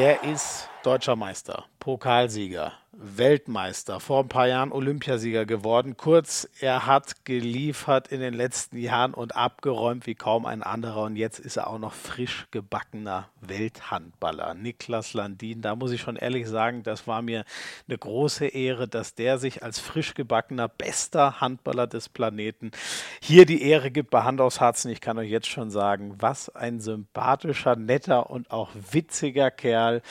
Er ist deutscher Meister, Pokalsieger, Weltmeister, vor ein paar Jahren Olympiasieger geworden. Kurz, er hat geliefert in den letzten Jahren und abgeräumt wie kaum ein anderer. Und jetzt ist er auch noch frisch gebackener Welthandballer. Niklas Landin, da muss ich schon ehrlich sagen, das war mir eine große Ehre, dass der sich als frisch gebackener bester Handballer des Planeten hier die Ehre gibt bei Hand aufs Herzen. Ich kann euch jetzt schon sagen, was ein sympathischer, netter und auch witziger Kerl.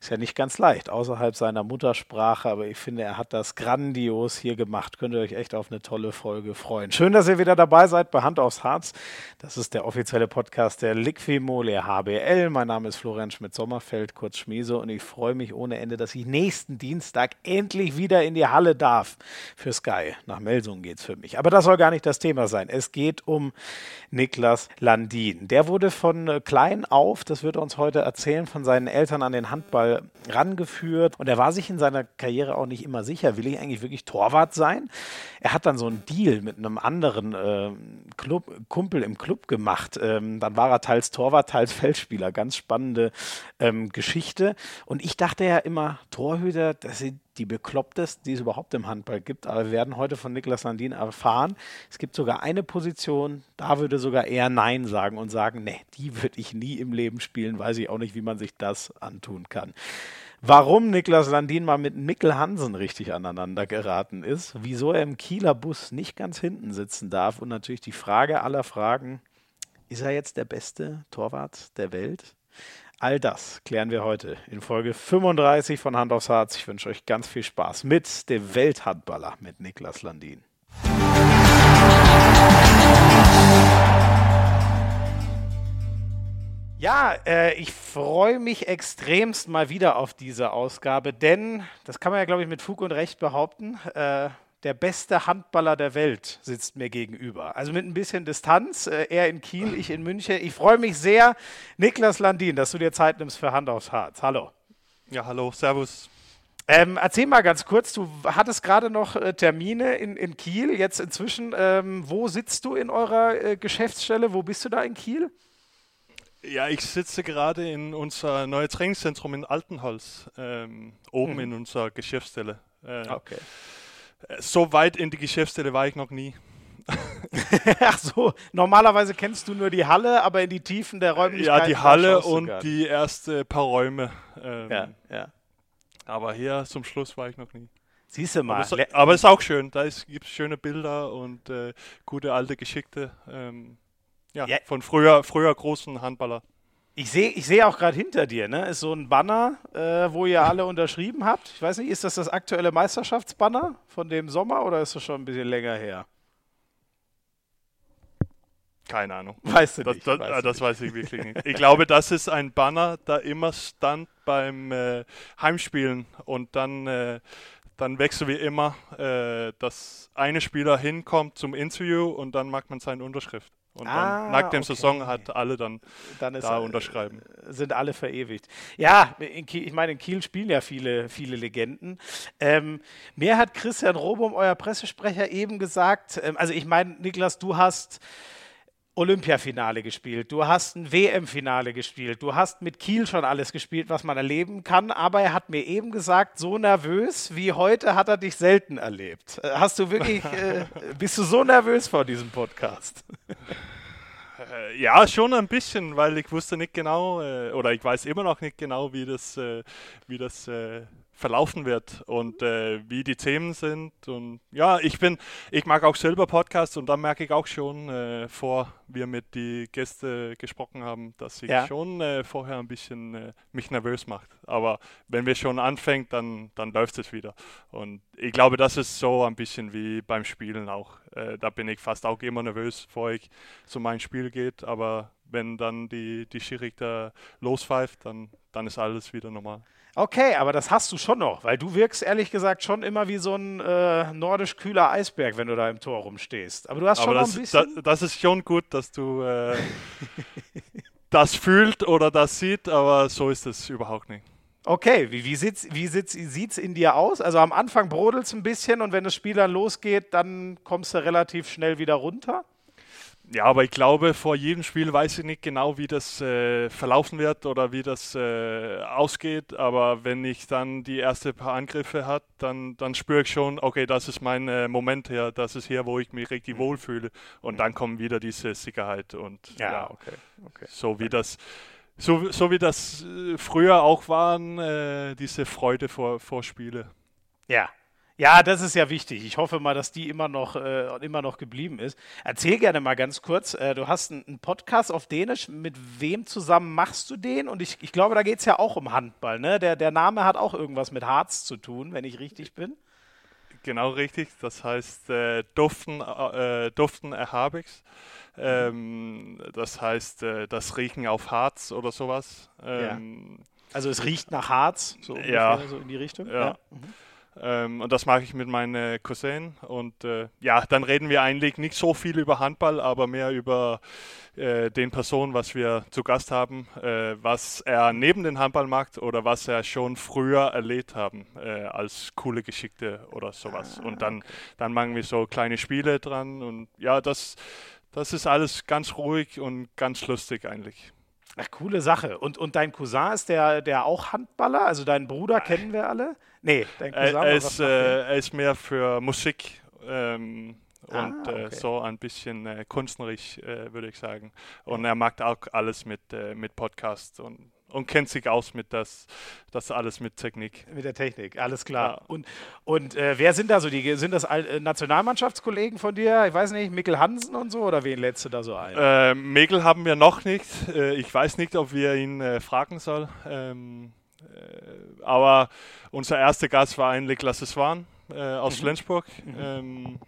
Ist ja nicht ganz leicht, außerhalb seiner Muttersprache, aber ich finde, er hat das grandios hier gemacht. Könnt ihr euch echt auf eine tolle Folge freuen. Schön, dass ihr wieder dabei seid bei Hand aufs Harz. Das ist der offizielle Podcast der Liquimole HBL. Mein Name ist Florian Schmidt-Sommerfeld, kurz Schmiese, und ich freue mich ohne Ende, dass ich nächsten Dienstag endlich wieder in die Halle darf für Sky. Nach Melsungen es für mich. Aber das soll gar nicht das Thema sein. Es geht um Niklas Landin. Der wurde von klein auf, das wird er uns heute erzählen, von seinen Eltern an den Handball rangeführt und er war sich in seiner Karriere auch nicht immer sicher, will ich eigentlich wirklich Torwart sein? Er hat dann so einen Deal mit einem anderen äh, Club, Kumpel im Club gemacht. Ähm, dann war er teils Torwart, teils Feldspieler. Ganz spannende ähm, Geschichte. Und ich dachte ja immer, Torhüter, das sind die beklopptesten, die es überhaupt im Handball gibt. Aber wir werden heute von Niklas Landin erfahren, es gibt sogar eine Position, da würde sogar eher Nein sagen und sagen, nee, die würde ich nie im Leben spielen, weiß ich auch nicht, wie man sich das antun kann. Warum Niklas Landin mal mit Mikkel Hansen richtig aneinander geraten ist, wieso er im Kieler Bus nicht ganz hinten sitzen darf und natürlich die Frage aller Fragen, ist er jetzt der beste Torwart der Welt? All das klären wir heute in Folge 35 von Hand aufs Herz. Ich wünsche euch ganz viel Spaß mit dem Welthandballer mit Niklas Landin. Ja, äh, ich freue mich extremst mal wieder auf diese Ausgabe, denn das kann man ja, glaube ich, mit Fug und Recht behaupten. Äh, der beste Handballer der Welt sitzt mir gegenüber. Also mit ein bisschen Distanz, äh, er in Kiel, ich in München. Ich freue mich sehr, Niklas Landin, dass du dir Zeit nimmst für Hand aufs Harz. Hallo. Ja, hallo, servus. Ähm, erzähl mal ganz kurz, du hattest gerade noch äh, Termine in, in Kiel, jetzt inzwischen. Ähm, wo sitzt du in eurer äh, Geschäftsstelle? Wo bist du da in Kiel? Ja, ich sitze gerade in unser neues Trainingszentrum in Altenholz, ähm, oben hm. in unserer Geschäftsstelle. Äh, okay. So weit in die Geschäftsstelle war ich noch nie. Ach so, normalerweise kennst du nur die Halle, aber in die Tiefen der Räumlichkeiten. Ja, die Halle und die ersten paar Räume. Ähm, ja, ja. Aber hier zum Schluss war ich noch nie. Siehst du mal. Aber es, aber es ist auch schön. Da gibt es schöne Bilder und äh, gute alte Geschichte. Ähm, ja, ja, von früher, früher großen Handballer. Ich sehe ich seh auch gerade hinter dir, ne? Ist so ein Banner, äh, wo ihr alle unterschrieben habt. Ich weiß nicht, ist das das aktuelle Meisterschaftsbanner von dem Sommer oder ist das schon ein bisschen länger her? Keine Ahnung. Weißt du das, nicht? Das, weißt das weiß ich wirklich nicht. Ich glaube, das ist ein Banner, da immer stand beim äh, Heimspielen und dann, äh, dann wechseln wir immer, äh, dass eine Spieler hinkommt zum Interview und dann macht man seine Unterschrift. Und ah, dann nach dem okay. Saison hat alle dann, dann da unterschreiben. Sind alle verewigt. Ja, Kiel, ich meine, in Kiel spielen ja viele, viele Legenden. Ähm, mir hat Christian Robum, euer Pressesprecher, eben gesagt, ähm, also ich meine, Niklas, du hast Olympiafinale gespielt, du hast ein WM-Finale gespielt, du hast mit Kiel schon alles gespielt, was man erleben kann, aber er hat mir eben gesagt, so nervös wie heute hat er dich selten erlebt. Äh, hast du wirklich, äh, bist du so nervös vor diesem Podcast? Äh, ja, schon ein bisschen, weil ich wusste nicht genau, äh, oder ich weiß immer noch nicht genau, wie das, wie das verlaufen wird und äh, wie die Themen sind. Und ja, ich bin, ich mag auch selber Podcasts und da merke ich auch schon, äh, vor wir mit die Gäste gesprochen haben, dass ich ja. schon äh, vorher ein bisschen äh, mich nervös macht. Aber wenn wir schon anfängt, dann, dann läuft es wieder. Und ich glaube, das ist so ein bisschen wie beim Spielen auch. Äh, da bin ich fast auch immer nervös, bevor ich zu meinem Spiel geht. Aber wenn dann die, die Schiedsrichter lospfeift, dann, dann ist alles wieder normal. Okay, aber das hast du schon noch, weil du wirkst ehrlich gesagt schon immer wie so ein äh, nordisch kühler Eisberg, wenn du da im Tor rumstehst. Aber du hast aber schon das, noch ein bisschen. Das, das, ist schon gut, dass du äh, das fühlt oder das sieht, aber so ist es überhaupt nicht. Okay, wie, wie, sieht es wie sieht's in dir aus? Also am Anfang brodelt es ein bisschen und wenn das Spiel dann losgeht, dann kommst du relativ schnell wieder runter? Ja, aber ich glaube, vor jedem Spiel weiß ich nicht genau, wie das äh, verlaufen wird oder wie das äh, ausgeht. Aber wenn ich dann die ersten paar Angriffe hat, dann, dann spüre ich schon, okay, das ist mein äh, Moment hier, das ist hier, wo ich mich richtig mhm. wohlfühle. Und mhm. dann kommt wieder diese Sicherheit und ja, ja okay. okay. so wie das. So, so wie das äh, früher auch waren, äh, diese Freude vor, vor Spiele. Ja, ja, das ist ja wichtig. Ich hoffe mal, dass die immer noch, äh, immer noch geblieben ist. Erzähl gerne mal ganz kurz. Äh, du hast einen Podcast auf Dänisch. Mit wem zusammen machst du den? Und ich, ich glaube, da geht es ja auch um Handball. Ne? Der, der Name hat auch irgendwas mit Harz zu tun, wenn ich richtig bin. Genau richtig. Das heißt äh, Duften, äh, Duften Erhabigs. Ähm, das heißt äh, das Riechen auf Harz oder sowas. Ähm, ja. Also es riecht nach Harz, so, ja. so in die Richtung. Ja. ja. Mhm. Ähm, und das mache ich mit meinen Cousin. Und äh, ja, dann reden wir eigentlich nicht so viel über Handball, aber mehr über äh, den Personen, was wir zu Gast haben, äh, was er neben dem Handball macht oder was er schon früher erlebt haben äh, als coole Geschichte oder sowas. Ah, und dann, dann machen wir so kleine Spiele dran. Und ja, das, das ist alles ganz ruhig und ganz lustig eigentlich. Ach, coole Sache. Und, und dein Cousin ist der, der auch Handballer? Also deinen Bruder kennen wir alle? Nee, dein Cousin. Er, ist, äh, er ist mehr für Musik ähm, ah, und äh, okay. äh, so ein bisschen äh, künstlerisch, äh, würde ich sagen. Und er mag auch alles mit, äh, mit Podcast und und kennt sich aus mit das, das alles mit Technik. Mit der Technik, alles klar. Ja. Und, und äh, wer sind da so die? Sind das äh, Nationalmannschaftskollegen von dir? Ich weiß nicht, Mikkel Hansen und so oder wen lädst du da so ein? Äh, Mikkel haben wir noch nicht. Äh, ich weiß nicht, ob wir ihn äh, fragen sollen. Ähm, äh, aber unser erster Gast war eigentlich Lasse Swan aus mhm. Flensburg. Mhm. Ähm,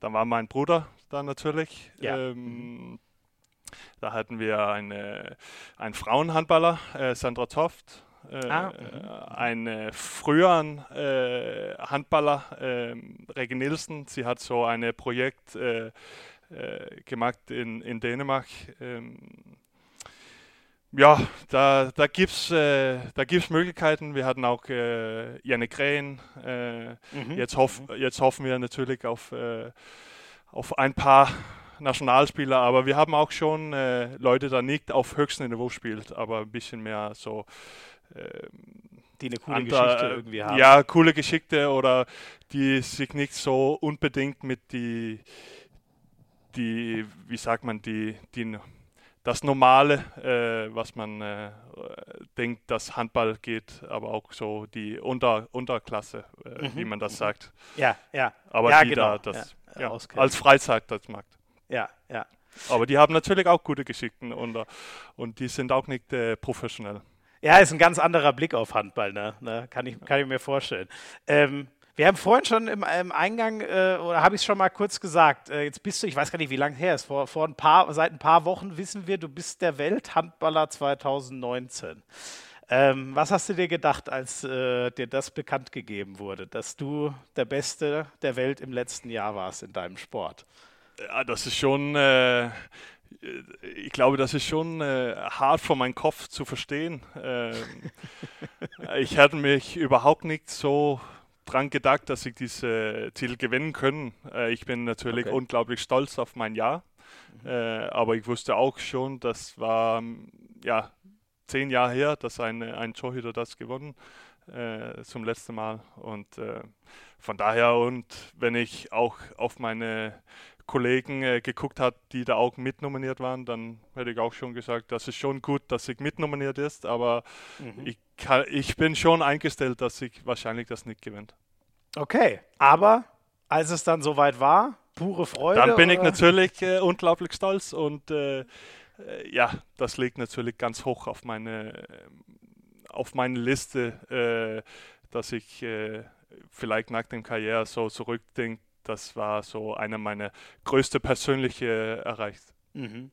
dann war mein Bruder da natürlich. Ja. Ähm, da hatten wir eine, einen Frauenhandballer, äh, Sandra Toft, äh, ah. äh, einen früheren äh, Handballer, äh, Regi Nielsen. Sie hat so ein Projekt äh, äh, gemacht in, in Dänemark. Ähm, ja, da, da gibt es äh, Möglichkeiten. Wir hatten auch äh, Janne Krähen. Äh, mhm. jetzt, hoff, mhm. jetzt hoffen wir natürlich auf, äh, auf ein paar Nationalspieler, aber wir haben auch schon äh, Leute, die nicht auf höchstem Niveau spielt, aber ein bisschen mehr so. Äh, die eine coole andere, Geschichte irgendwie haben. Ja, coole Geschichte oder die sich nicht so unbedingt mit die, die wie sagt man, die, die das Normale, äh, was man äh, denkt, dass Handball geht, aber auch so die Unter Unterklasse, äh, mhm. wie man das sagt. Ja, ja. Aber ja, die genau. da das ja, ja, als Freizeit das macht ja, ja. Aber die haben natürlich auch gute Geschichten und, und die sind auch nicht äh, professionell. Ja, ist ein ganz anderer Blick auf Handball, ne? ne? Kann, ich, kann ich mir vorstellen. Ähm, wir haben vorhin schon im, im Eingang, äh, oder habe ich es schon mal kurz gesagt, äh, jetzt bist du, ich weiß gar nicht, wie lange her ist, vor, vor ein paar, seit ein paar Wochen wissen wir, du bist der Welthandballer 2019. Ähm, was hast du dir gedacht, als äh, dir das bekannt gegeben wurde, dass du der Beste der Welt im letzten Jahr warst in deinem Sport? Ja, das ist schon, äh, ich glaube, das ist schon äh, hart für meinen Kopf zu verstehen. Ähm, ich hatte mich überhaupt nicht so dran gedacht, dass ich diese Titel gewinnen können. Äh, ich bin natürlich okay. unglaublich stolz auf mein Jahr, mhm. Äh, aber ich wusste auch schon, das war ja zehn Jahre her, dass ein, ein Torhüter das gewonnen äh, zum letzten Mal und äh, von daher und wenn ich auch auf meine Kollegen äh, geguckt hat, die da auch mitnominiert waren, dann hätte ich auch schon gesagt, das ist schon gut, dass ich mitnominiert ist, aber mhm. ich, kann, ich bin schon eingestellt, dass ich wahrscheinlich das nicht gewinnt. Okay, aber als es dann soweit war, pure Freude. Dann bin oder? ich natürlich äh, unglaublich stolz und äh, äh, ja, das liegt natürlich ganz hoch auf meine, auf meine Liste, äh, dass ich äh, vielleicht nach dem Karriere so zurückdenke das war so einer meiner größten persönliche Erreichs. Mhm.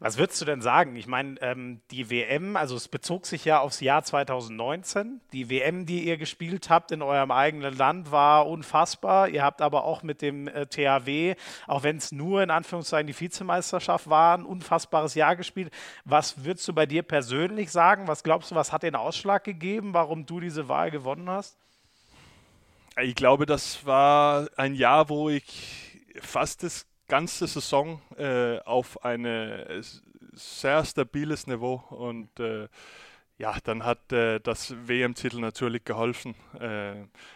Was würdest du denn sagen? Ich meine, ähm, die WM, also es bezog sich ja aufs Jahr 2019. Die WM, die ihr gespielt habt in eurem eigenen Land, war unfassbar. Ihr habt aber auch mit dem äh, THW, auch wenn es nur in Anführungszeichen die Vizemeisterschaft war, ein unfassbares Jahr gespielt. Was würdest du bei dir persönlich sagen? Was glaubst du, was hat den Ausschlag gegeben, warum du diese Wahl gewonnen hast? Ich glaube, das war ein Jahr, wo ich fast das ganze Saison äh, auf ein sehr stabiles Niveau und äh, ja, dann hat äh, das WM-Titel natürlich geholfen. Äh,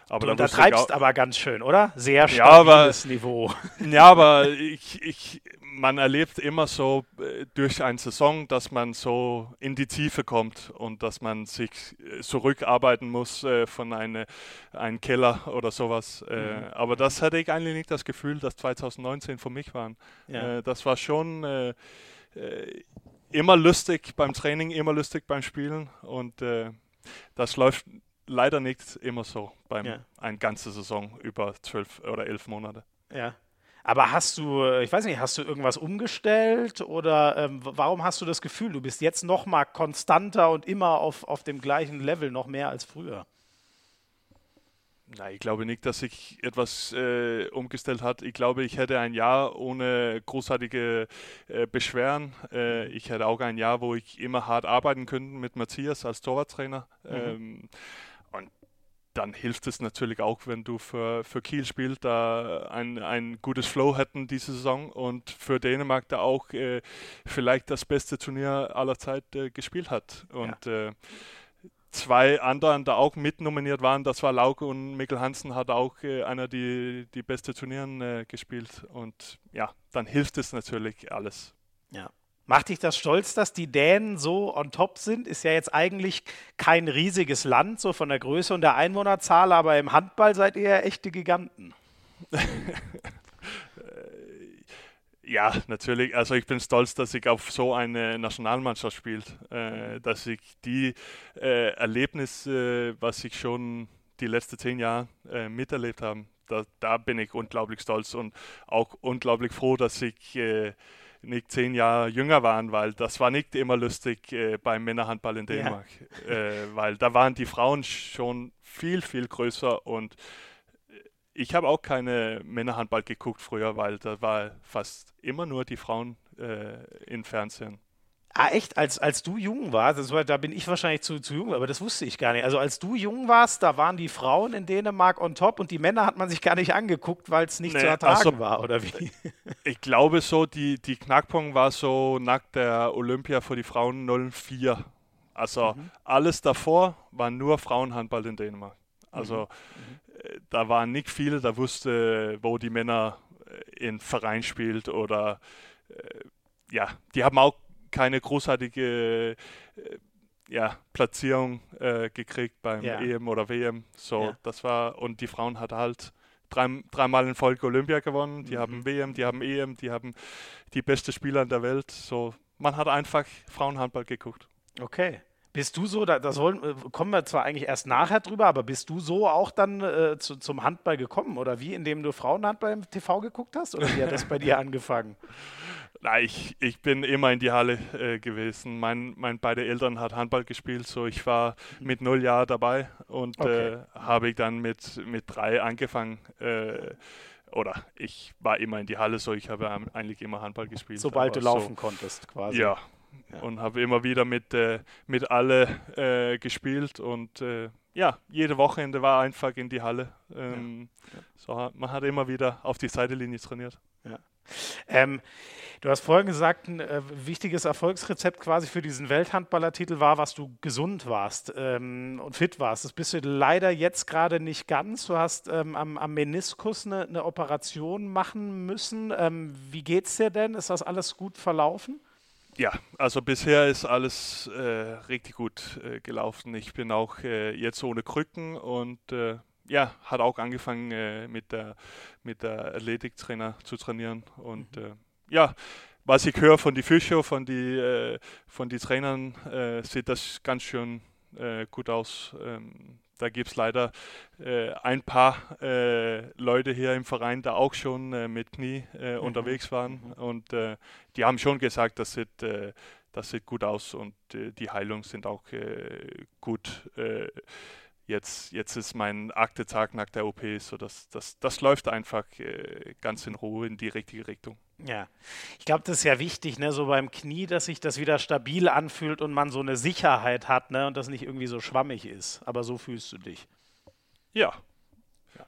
aber du untertreibst aber ganz schön, oder? Sehr stabiles ja, aber, Niveau. Ja, aber ich, ich, man erlebt immer so äh, durch eine Saison, dass man so in die Tiefe kommt und dass man sich äh, zurückarbeiten muss äh, von eine, einem Keller oder sowas. Äh, mhm. Aber das hatte ich eigentlich nicht das Gefühl, dass 2019 für mich war. Ja. das war schon immer lustig beim Training, immer lustig beim Spielen und äh, das läuft leider nicht immer so beim ja. eine ganze Saison über zwölf oder elf Monate. Ja. Aber hast du, ich weiß nicht, hast du irgendwas umgestellt oder ähm, warum hast du das Gefühl, du bist jetzt noch mal konstanter und immer auf, auf dem gleichen Level, noch mehr als früher? Nein, ich glaube nicht, dass sich etwas äh, umgestellt hat. Ich glaube, ich hätte ein Jahr ohne großartige äh, Beschwerden. Äh, ich hätte auch ein Jahr, wo ich immer hart arbeiten könnte mit Matthias als Torwarttrainer. Mhm. Ähm, und dann hilft es natürlich auch, wenn du für, für Kiel spielst, da ein, ein gutes Flow hätten diese Saison und für Dänemark da auch äh, vielleicht das beste Turnier aller Zeit äh, gespielt hat. Und ja äh, zwei anderen da auch mitnominiert waren. Das war Lauke und Mikkel Hansen hat auch äh, einer die, die beste Turnieren äh, gespielt. Und ja, dann hilft es natürlich alles. Ja. Macht dich das stolz, dass die Dänen so on top sind? Ist ja jetzt eigentlich kein riesiges Land, so von der Größe und der Einwohnerzahl, aber im Handball seid ihr ja echte Giganten. Ja, natürlich. Also ich bin stolz, dass ich auf so eine Nationalmannschaft spiele, äh, dass ich die äh, Erlebnisse, was ich schon die letzten zehn Jahre äh, miterlebt habe, da, da, bin ich unglaublich stolz und auch unglaublich froh, dass ich äh, nicht zehn Jahre jünger war, weil das war nicht immer lustig äh, beim Männerhandball in Dänemark, ja. Äh, weil da waren die Frauen schon viel, viel größer und ich habe auch keine Männerhandball geguckt früher, weil da war fast immer nur die Frauen äh, im Fernsehen. Ah, echt? Als, als du jung warst, war, da bin ich wahrscheinlich zu, zu jung, aber das wusste ich gar nicht. Also als du jung warst, da waren die Frauen in Dänemark on top und die Männer hat man sich gar nicht angeguckt, weil es nicht nee, zu ertragen also, war, oder wie? Ich glaube so, die, die Knackpunkt war so nach der Olympia für die Frauen 04. Also mhm. alles davor war nur Frauenhandball in Dänemark. Also mhm. Da waren nicht viele, da wusste, wo die Männer äh, in Verein spielt oder äh, ja, die haben auch keine großartige äh, ja, Platzierung äh, gekriegt beim ja. EM oder WM. So, ja. das war, und die Frauen hat halt drei, dreimal in Folge Olympia gewonnen, die mhm. haben WM, die haben EM, die haben die beste Spieler in der Welt. So, man hat einfach Frauenhandball geguckt. Okay. Bist du so, da, das wollen, äh, kommen wir zwar eigentlich erst nachher drüber, aber bist du so auch dann äh, zu, zum Handball gekommen oder wie, indem du Frauenhandball im TV geguckt hast oder wie hat das bei dir angefangen? Na, ich, ich bin immer in die Halle äh, gewesen. Mein, mein beide Eltern hat Handball gespielt, so ich war mit null Jahren dabei und okay. äh, habe ich dann mit, mit drei angefangen. Äh, oder ich war immer in die Halle, so ich habe eigentlich immer Handball gespielt. Sobald du laufen so, konntest, quasi. Ja, ja. und habe immer wieder mit, äh, mit alle äh, gespielt und äh, ja, jede Wochenende war einfach in die Halle. Ähm, ja. So, man hat immer wieder auf die Seitenlinie trainiert. Ja. Ähm, du hast vorhin gesagt, ein äh, wichtiges Erfolgsrezept quasi für diesen Welthandballertitel war, was du gesund warst ähm, und fit warst. Das bist du leider jetzt gerade nicht ganz. Du hast ähm, am, am, Meniskus eine, eine, Operation machen müssen. Ähm, wie geht's dir denn? Ist das alles gut verlaufen? Ja, also bisher ist alles äh, richtig gut äh, gelaufen. Ich bin auch äh, jetzt ohne Krücken und äh, ja, hat auch angefangen äh, mit der mit der Athletiktrainer zu trainieren und mhm. Äh, ja, was ich höre von die Physio, von die von die Trainern, sieht das ganz schön gut aus. Ähm, da gibt es leider äh, ein paar äh, Leute hier im Verein, die auch schon äh, mit Knie äh, mhm. unterwegs waren. Mhm. Und äh, die haben schon gesagt, das sieht, äh, das sieht gut aus und die Heilungen sind auch gut. Jetzt, jetzt ist mein Aktetag nach der OP, so dass das, das läuft einfach ganz in Ruhe in die richtige Richtung. Ja, ich glaube, das ist ja wichtig, ne, so beim Knie, dass sich das wieder stabil anfühlt und man so eine Sicherheit hat, ne, und das nicht irgendwie so schwammig ist. Aber so fühlst du dich. Ja. ja.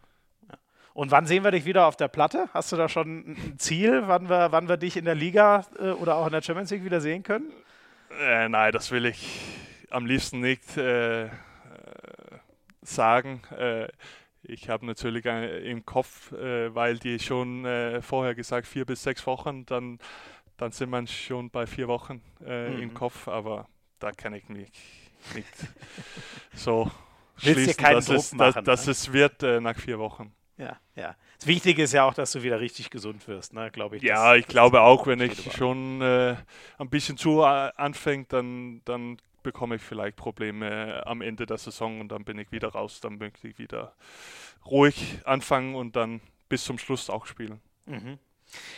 Und wann sehen wir dich wieder auf der Platte? Hast du da schon ein Ziel, wann wir, wann wir dich in der Liga äh, oder auch in der Champions League wieder sehen können? Äh, nein, das will ich am liebsten nicht äh, äh sagen. Äh, ich habe natürlich im Kopf, äh, weil die schon vorher gesagt, vier bis sechs Wochen, dann, dann sind wir schon bei vier Wochen mhm. im Kopf, aber da kann ich mich nicht so schließen, dass, es, machen, dass, ne? dass es wird nach vier Wochen. Ja, ja. Das Wichtige ist ja auch, dass du wieder richtig gesund wirst, ne, glaube ich. Ja, das, ich das glaube auch, wenn ich schon äh, ein bisschen zu äh, anfängt, dann, dann bekomme ich vielleicht Probleme am Ende der Saison und dann bin ich wieder raus. Dann möchte ich wieder ruhig anfangen und dann bis zum Schluss auch spielen. Mhm.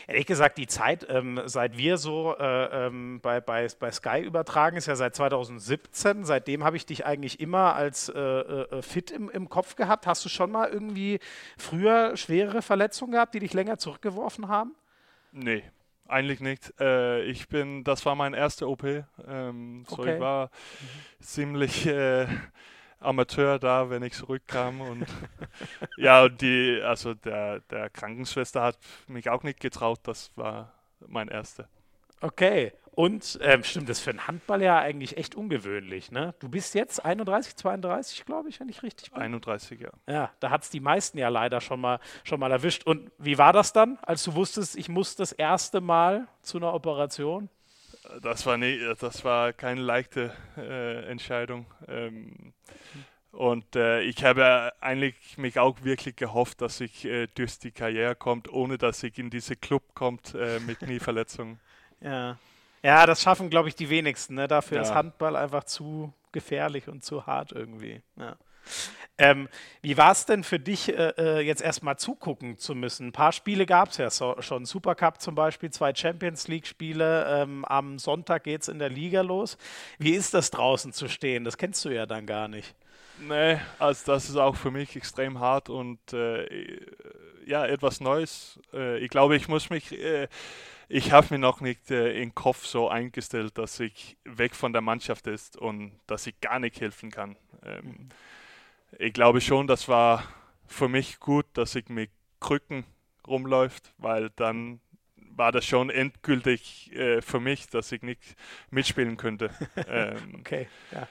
Ehrlich gesagt, die Zeit, ähm, seit wir so äh, ähm, bei, bei, bei Sky übertragen, ist ja seit 2017. Seitdem habe ich dich eigentlich immer als äh, äh, fit im, im Kopf gehabt. Hast du schon mal irgendwie früher schwerere Verletzungen gehabt, die dich länger zurückgeworfen haben? Nee, eigentlich nicht. Äh, ich bin, das war mein erster OP. Ähm, so okay. ich war mhm. ziemlich äh, Amateur da, wenn ich zurückkam. Und ja, die, also der, der Krankenschwester hat mich auch nicht getraut, das war mein erster. Okay. Und ähm, stimmt, das ist für einen Handball ja eigentlich echt ungewöhnlich, ne? Du bist jetzt 31, 32, glaube ich, wenn ich richtig bin. 31, ja. Ja, da hat es die meisten ja leider schon mal, schon mal erwischt. Und wie war das dann, als du wusstest, ich muss das erste Mal zu einer Operation? Das war, nie, das war keine leichte äh, Entscheidung. Ähm, und äh, ich habe eigentlich mich auch wirklich gehofft, dass ich äh, durch die Karriere kommt, ohne dass ich in diese Club kommt äh, mit Knieverletzungen. ja. Ja, das schaffen, glaube ich, die wenigsten. Ne? Dafür ja. ist Handball einfach zu gefährlich und zu hart irgendwie. Ja. Ähm, wie war es denn für dich, äh, äh jetzt erstmal zugucken zu müssen? Ein paar Spiele gab es ja so, schon. Supercup zum Beispiel, zwei Champions League-Spiele. Ähm, am Sonntag geht es in der Liga los. Wie ist das draußen zu stehen? Das kennst du ja dann gar nicht. Nee, also das ist auch für mich extrem hart und äh, ja, etwas Neues. Äh, ich glaube, ich muss mich, äh, ich habe mir noch nicht äh, im Kopf so eingestellt, dass ich weg von der Mannschaft ist und dass ich gar nicht helfen kann. Ähm, mhm ich glaube schon, das war für mich gut, dass ich mit Krücken rumläuft, weil dann war das schon endgültig äh, für mich, dass ich nicht mitspielen könnte. Ähm, okay, ja.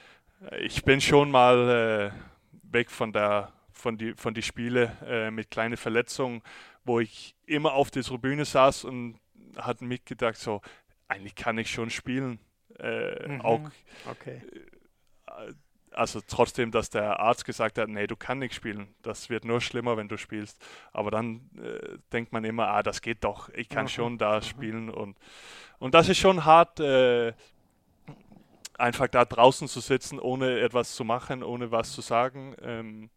Ich bin schon mal äh, weg von der von die von die Spiele äh, mit kleinen Verletzungen, wo ich immer auf der Tribüne saß und hat mitgedacht so, eigentlich kann ich schon spielen. Äh, mhm. Auch okay. Äh, also trotzdem, dass der Arzt gesagt hat, nee, du kannst nicht spielen, das wird nur schlimmer, wenn du spielst. Aber dann äh, denkt man immer, ah, das geht doch, ich kann okay. schon da spielen und und das ist schon hart, äh, einfach da draußen zu sitzen, ohne etwas zu machen, ohne was zu sagen. Ähm,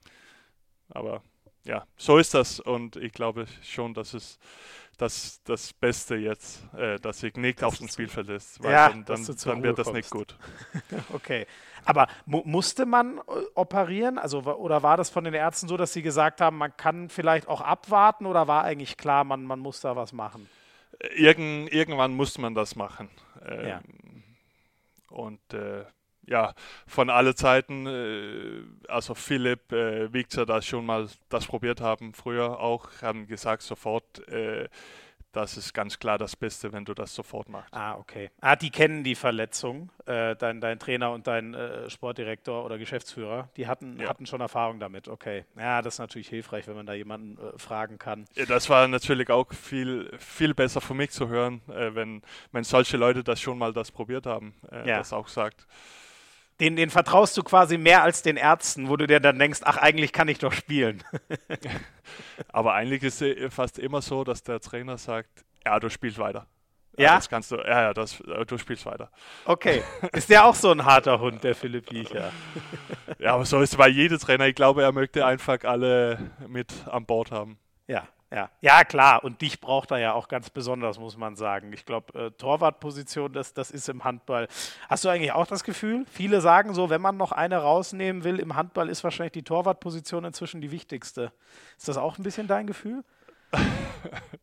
aber ja, so ist das und ich glaube schon, dass es das, das Beste jetzt, äh, dass nicht auf dem Spielfeld ist, weil ja, dann, dann, dann wird das nicht gut. okay. Aber mu musste man äh, operieren? Also, oder war das von den Ärzten so, dass sie gesagt haben, man kann vielleicht auch abwarten oder war eigentlich klar, man, man muss da was machen? Irgend, irgendwann musste man das machen. Ähm, ja. Und äh, ja, von alle Zeiten, äh, also Philipp, äh, Victor, das schon mal das probiert haben, früher auch, haben gesagt sofort, äh, das ist ganz klar das Beste, wenn du das sofort machst. Ah, okay. Ah, die kennen die Verletzung, äh, dein, dein Trainer und dein äh, Sportdirektor oder Geschäftsführer, die hatten, ja. hatten schon Erfahrung damit, okay. Ja, das ist natürlich hilfreich, wenn man da jemanden äh, fragen kann. Ja, das war natürlich auch viel, viel besser für mich zu hören, äh, wenn, wenn solche Leute das schon mal das probiert haben, äh, ja. das auch sagt den, den vertraust du quasi mehr als den Ärzten, wo du dir dann denkst, ach, eigentlich kann ich doch spielen. Aber eigentlich ist es fast immer so, dass der Trainer sagt, ja, du spielst weiter. Ja? Das kannst du, ja, ja, das, äh, du spielst weiter. Okay. Ist der auch so ein harter Hund, der Philipp Wiecher? ja, aber so ist es bei jedem Trainer. Ich glaube, er möchte einfach alle mit an Bord haben. Ja, ja, ja, klar. Und dich braucht er ja auch ganz besonders, muss man sagen. Ich glaube, äh, Torwartposition, das, das ist im Handball. Hast du eigentlich auch das Gefühl? Viele sagen so, wenn man noch eine rausnehmen will, im Handball ist wahrscheinlich die Torwartposition inzwischen die wichtigste. Ist das auch ein bisschen dein Gefühl?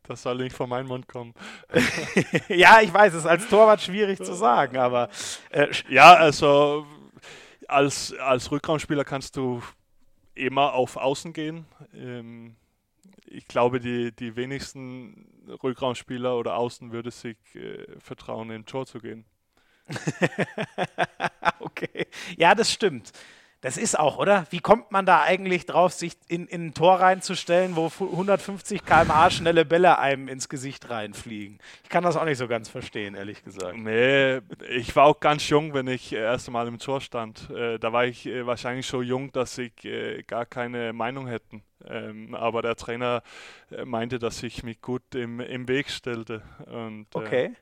Das soll nicht von meinem Mund kommen. ja, ich weiß, es ist als Torwart schwierig zu sagen, aber. Äh, ja, also als, als Rückraumspieler kannst du immer auf Außen gehen. Ähm, ich glaube, die, die wenigsten Rückraumspieler oder Außen würde sich äh, vertrauen, in Tor zu gehen. okay. Ja, das stimmt. Das ist auch, oder? Wie kommt man da eigentlich drauf, sich in, in ein Tor reinzustellen, wo 150 km/h schnelle Bälle einem ins Gesicht reinfliegen? Ich kann das auch nicht so ganz verstehen, ehrlich gesagt. Nee, ich war auch ganz jung, wenn ich äh, erst einmal im Tor stand. Äh, da war ich äh, wahrscheinlich so jung, dass ich gar keine Meinung hätte. Ähm, aber der Trainer meinte, dass ich mich gut im, im Weg stellte. Und, okay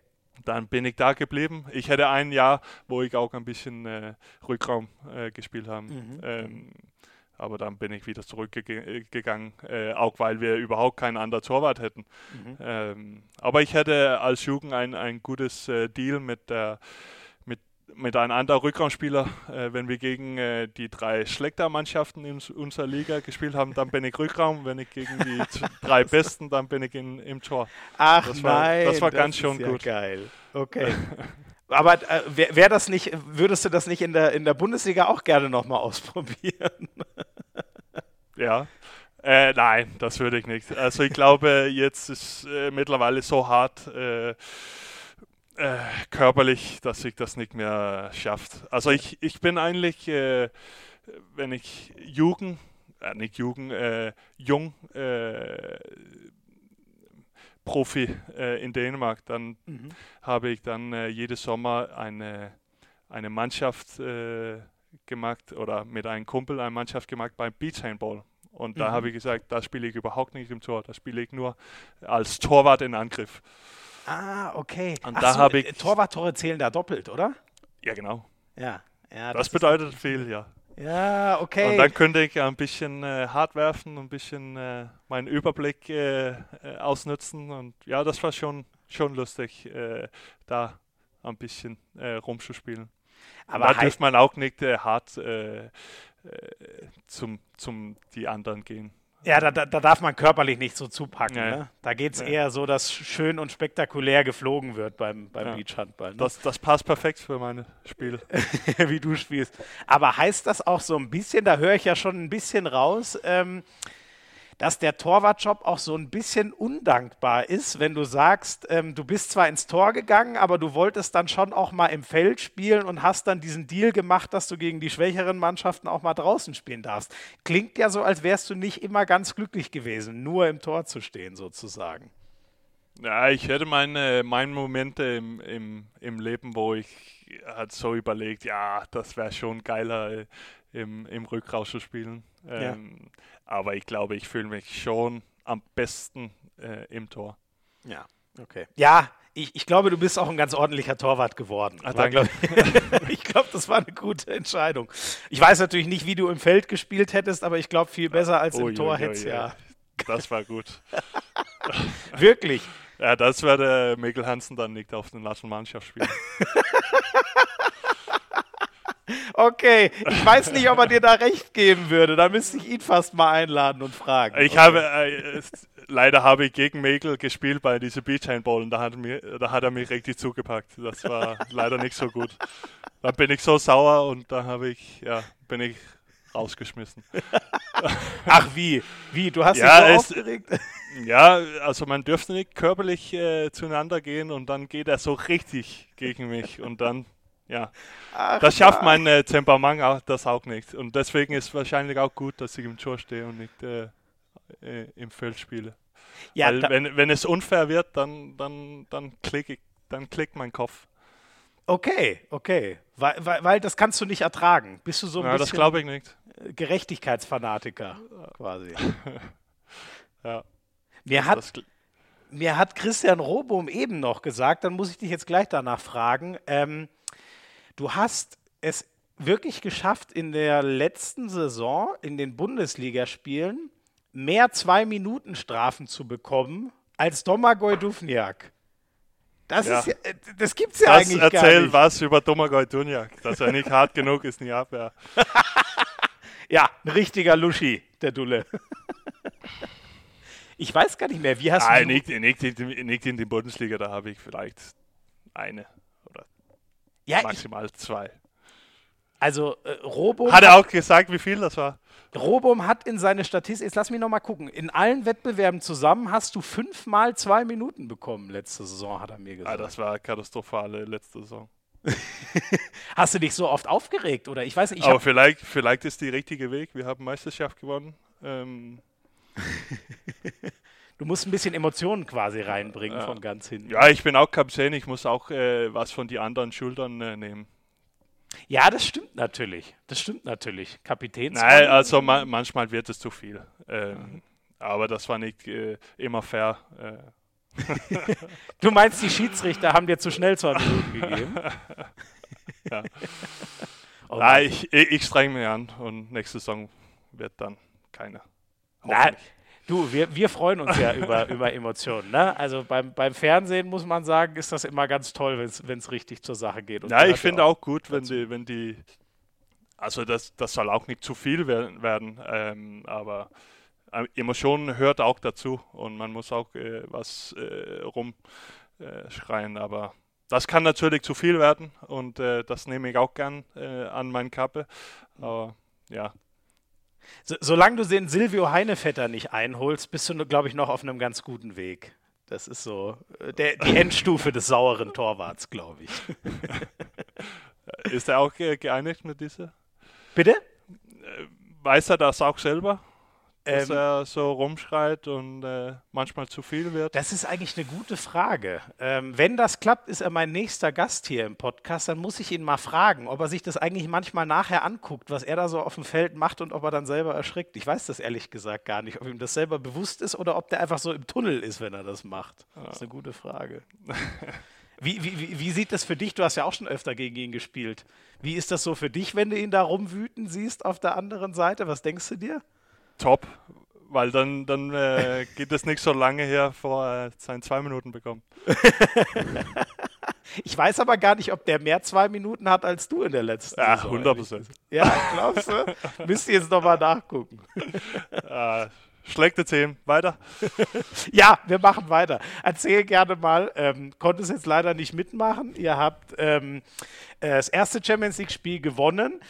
dann bin ich da geblieben. Ich hätte ein Jahr, wo ich auch ein bisschen äh, Rückraum äh, gespielt habe. Mhm. Ähm, aber dann bin ich wieder zurückgegangen, äh, auch weil wir überhaupt keinen anderen Torwart hätten. Mhm. Ähm, aber ich hätte als Jugend ein, ein gutes äh, Deal mit der mit einem anderen Rückraumspieler, äh, wenn wir gegen äh, die drei Schlechter-Mannschaften in unserer Liga gespielt haben, dann bin ich Rückraum. Wenn ich gegen die drei Besten, dann bin ich in, im Tor. Ach das war, nein, das war ganz schön ja gut. Geil. Okay. Aber äh, wär, wär, das nicht, würdest du das nicht in der, in der Bundesliga auch gerne nochmal ausprobieren? ja. Äh, nein, das würde ich nicht. Also ich glaube, jetzt ist äh, mittlerweile so hart äh, äh, körperlich, dass sich das nicht mehr schafft. Also ich, ich bin eigentlich, äh, wenn ich Jugend, äh, nicht Jugend, äh, jung äh, Profi äh, in Dänemark, dann mhm. habe ich dann jeden Sommer eine, eine Mannschaft gemacht oder mit einem Kumpel eine Mannschaft gemacht beim Beach Handball. Und da mhm. habe ich gesagt, da spiele ich überhaupt nicht im Tor, da spiele ich nur als Torwart in Angriff. Ah, okay. Und Ach da so, habe ich. Torwarttore zählen da doppelt, oder? Ja, genau. Ja. ja das, das bedeutet viel, ja. Ja, okay. Und dann könnte ich ein bisschen äh, hart werfen, ein bisschen äh, meinen Überblick äh, äh ausnutzen. Und ja, das war schon, schon lustig, äh, da ein bisschen äh, rumzuspielen. Aber da dürfte man auch nicht hart zum, zum die anderen gehen. Ja, da, da, darf man körperlich nicht so zupacken. Ja. Ne? Da geht es ja. eher so, dass schön und spektakulär geflogen wird beim, beim ja. Beachhandball. Ne? Das, das passt perfekt für meine Spiele. Wie du spielst. Aber heißt das auch so ein bisschen, da höre ich ja schon ein bisschen raus, ähm, dass der Torwartjob auch so ein bisschen undankbar ist, wenn du sagst, ähm, du bist zwar ins Tor gegangen, aber du wolltest dann schon auch mal im Feld spielen und hast dann diesen Deal gemacht, dass du gegen die schwächeren Mannschaften auch mal draußen spielen darfst. Klingt ja so, als wärst du nicht immer ganz glücklich gewesen, nur im Tor zu stehen sozusagen. Ja, ich hätte meine, meine Momente im, im, im Leben, wo ich halt so überlegt, ja, das wäre schon geiler, äh, im, im Rückraum zu spielen. Ähm, ja. Aber ich glaube, ich fühle mich schon am besten äh, im Tor. Ja, okay. Ja, ich, ich, glaube, du bist auch ein ganz ordentlicher Torwart geworden. Ach, war, glaub, ich glaube, das war eine gute Entscheidung. Ich weiß natürlich nicht, wie du im Feld gespielt hättest, aber ich glaube, viel besser als oh, im Tor hättest ja. Das war gut. Wirklich? Ja, das werde Mikkel Hansen dann nicht auf den Nationalmannschaft spielen. Okay, ich weiß nicht, ob er dir da recht geben würde. Da müsste ich ihn fast mal einladen und fragen. Ich okay. habe, äh, leider habe ich gegen Mekel gespielt bei dieser Beachhandball und da hat, mir, da hat er mich richtig zugepackt. Das war leider nicht so gut. Da bin ich so sauer und da habe ich, ja, bin ich rausgeschmissen. Ach wie? Wie? Du hast ja, dich so aufgeregt? Ja, also man dürfte nicht körperlich äh, zueinander gehen und dann geht er so richtig gegen mich und dann ja. Ach, das schafft mein äh, Temperament auch, das auch nicht. Und deswegen ist es wahrscheinlich auch gut, dass ich im Tor stehe und nicht äh, äh, im Feld spiele. Ja, Weil wenn, wenn es unfair wird, dann, dann, dann, klick ich, dann klickt mein Kopf. Okay, okay. Weil, weil, weil das kannst du nicht ertragen. Bist du so ein ja, bisschen das glaube ich nicht. Gerechtigkeitsfanatiker quasi. ja. Mir hat, mir hat Christian Robum eben noch gesagt, dann muss ich dich jetzt gleich danach fragen. Ähm, Du hast es wirklich geschafft, in der letzten Saison in den Bundesligaspielen mehr Zwei-Minuten-Strafen zu bekommen als Domagoj Duvniak. Das, ja. Ist, das gibt's ja das eigentlich gar nicht. Erzähl was über Domagoj Duvniak, dass er nicht hart genug ist die Abwehr. ja, ein richtiger Luschi, der Dulle. ich weiß gar nicht mehr, wie hast Nein, du... Nicht, nicht, nicht in der Bundesliga, da habe ich vielleicht eine. Ja, maximal ich, zwei. Also äh, Robum Hat er auch gesagt, wie viel das war? Robum hat in seine Statistik, jetzt lass mich nochmal gucken, in allen Wettbewerben zusammen hast du fünfmal zwei Minuten bekommen letzte Saison, hat er mir Ah, gesagt. das war katastrophale letzte Saison. Hast du dich so oft aufgeregt oder ich weiß nicht, ich Aber vielleicht, vielleicht ist die richtige Weg. Wir haben Meisterschaft gewonnen. Ähm, du musst ein bisschen Emotionen quasi reinbringen Ja. von ganz hinten. ja, ich bin auch Kapitän. Ich muss auch äh, was von die anderen Schultern äh, nehmen. Ja, das stimmt natürlich. Das stimmt natürlich. Kapitäns. Nein, also ma manchmal wird es zu viel. Ähm, aber das war nicht äh, immer fair. Äh, Du meinst, die Schiedsrichter haben dir zu schnell zwei Minuten gegeben? Ja. Oh Nein, ich, ich, ich streng mich an und nächste Saison wird dann keine. Na. Du, wir, wir freuen uns ja über, über Emotionen. Ne? Also beim, beim Fernsehen muss man sagen, ist das immer ganz toll, wenn es richtig zur Sache geht. Und Ja, ich finde auch gut, wenn die, wenn die, also das, das soll auch nicht zu viel werden, ähm, aber äh, Emotionen hört auch dazu und man muss auch äh, was äh, rumschreien, äh, aber das kann natürlich zu viel werden und äh, das nehme ich auch gern äh, an meine Kappe, aber ja, So, solange du den Silvio Heinevetter nicht einholst, bist du, glaube ich, noch auf einem ganz guten Weg. Das ist so äh, der, die Endstufe des sauren Torwarts, glaube ich. ist er auch äh, geeinigt mit dieser? Bitte? Weiß er das auch selber, dass Ähm, er so rumschreit und äh, manchmal zu viel wird? Das ist eigentlich eine gute Frage. Ähm, wenn das klappt, ist er mein nächster Gast hier im Podcast. Dann muss ich ihn mal fragen, ob er sich das eigentlich manchmal nachher anguckt, was er da so auf dem Feld macht und ob er dann selber erschrickt. Ich weiß das ehrlich gesagt gar nicht, ob ihm das selber bewusst ist oder ob der einfach so im Tunnel ist, wenn er das macht. Das ist eine gute Frage. Wie, wie, wie, wie sieht das für dich? Du hast ja auch schon öfter gegen ihn gespielt. Wie ist das so für dich, wenn du ihn da rumwüten siehst auf der anderen Seite? Was denkst du dir? Top, weil dann, dann äh, geht es nicht so lange her, vor er seine zwei Minuten bekommt. Ich weiß aber gar nicht, ob der mehr zwei Minuten hat als du in der letzten Ja, Saison. 100 Prozent. Ja, glaubst du? Müsst ihr jetzt nochmal nachgucken. Äh, schlechte Themen. Weiter. Ja, wir machen weiter. Erzähl gerne mal, ähm, konntest jetzt leider nicht mitmachen. Ihr habt ähm, äh, das erste Champions League-Spiel gewonnen.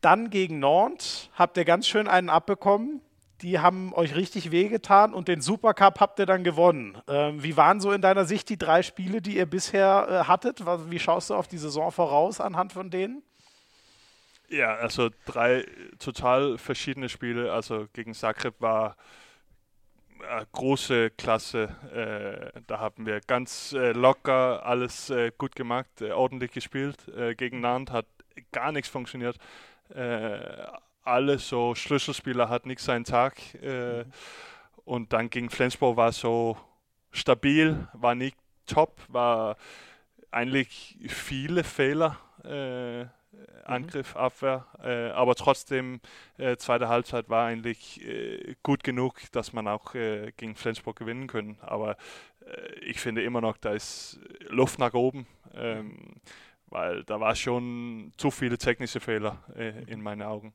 Dann gegen Nantes habt ihr ganz schön einen abbekommen. Die haben euch richtig wehgetan und den Supercup habt ihr dann gewonnen. Ähm, wie waren so in deiner Sicht die drei Spiele, die ihr bisher äh, hattet? Wie schaust du auf die Saison voraus anhand von denen? Ja, also drei total verschiedene Spiele. Also gegen Zagreb war äh, große Klasse. Äh, da haben wir ganz äh, locker alles äh, gut gemacht, äh, ordentlich gespielt. Äh, gegen Nantes hat gar nichts funktioniert. Alle so Schlüsselspieler hat nicht seinen Tag. Äh, und dann gegen Flensburg war so stabil, war nicht top, war eigentlich viele Fehler. Äh, Angriff, Abwehr, äh, aber trotzdem, äh, zweite Halbzeit war eigentlich äh, gut genug, dass man auch äh, gegen Flensburg gewinnen können. Aber ich finde immer noch, da ist Luft nach oben, ähm, weil da war schon zu viele technische Fehler äh, in meinen Augen.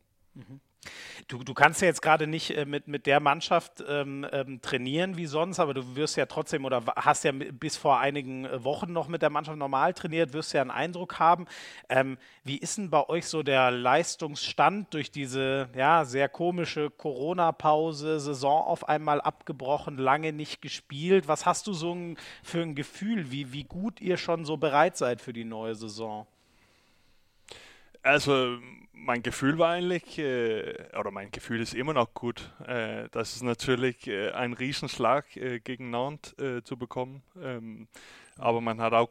Du, du kannst ja jetzt gerade nicht äh, mit, mit der Mannschaft ähm, ähm, trainieren wie sonst, aber du wirst ja trotzdem oder hast ja bis vor einigen äh, Wochen noch mit der Mannschaft normal trainiert, wirst ja einen Eindruck haben. Ähm, wie ist denn bei euch so der Leistungsstand durch diese ja, sehr komische Corona-Pause, Saison auf einmal abgebrochen, lange nicht gespielt? Was hast du so ein, für ein Gefühl, wie, wie gut ihr schon so bereit seid für die neue Saison? Also mein Gefühl war eigentlich, äh, oder mein Gefühl ist immer noch gut. Äh, das ist natürlich äh, ein Riesenschlag äh, gegen Nantes äh, zu bekommen. Ähm, aber man hat auch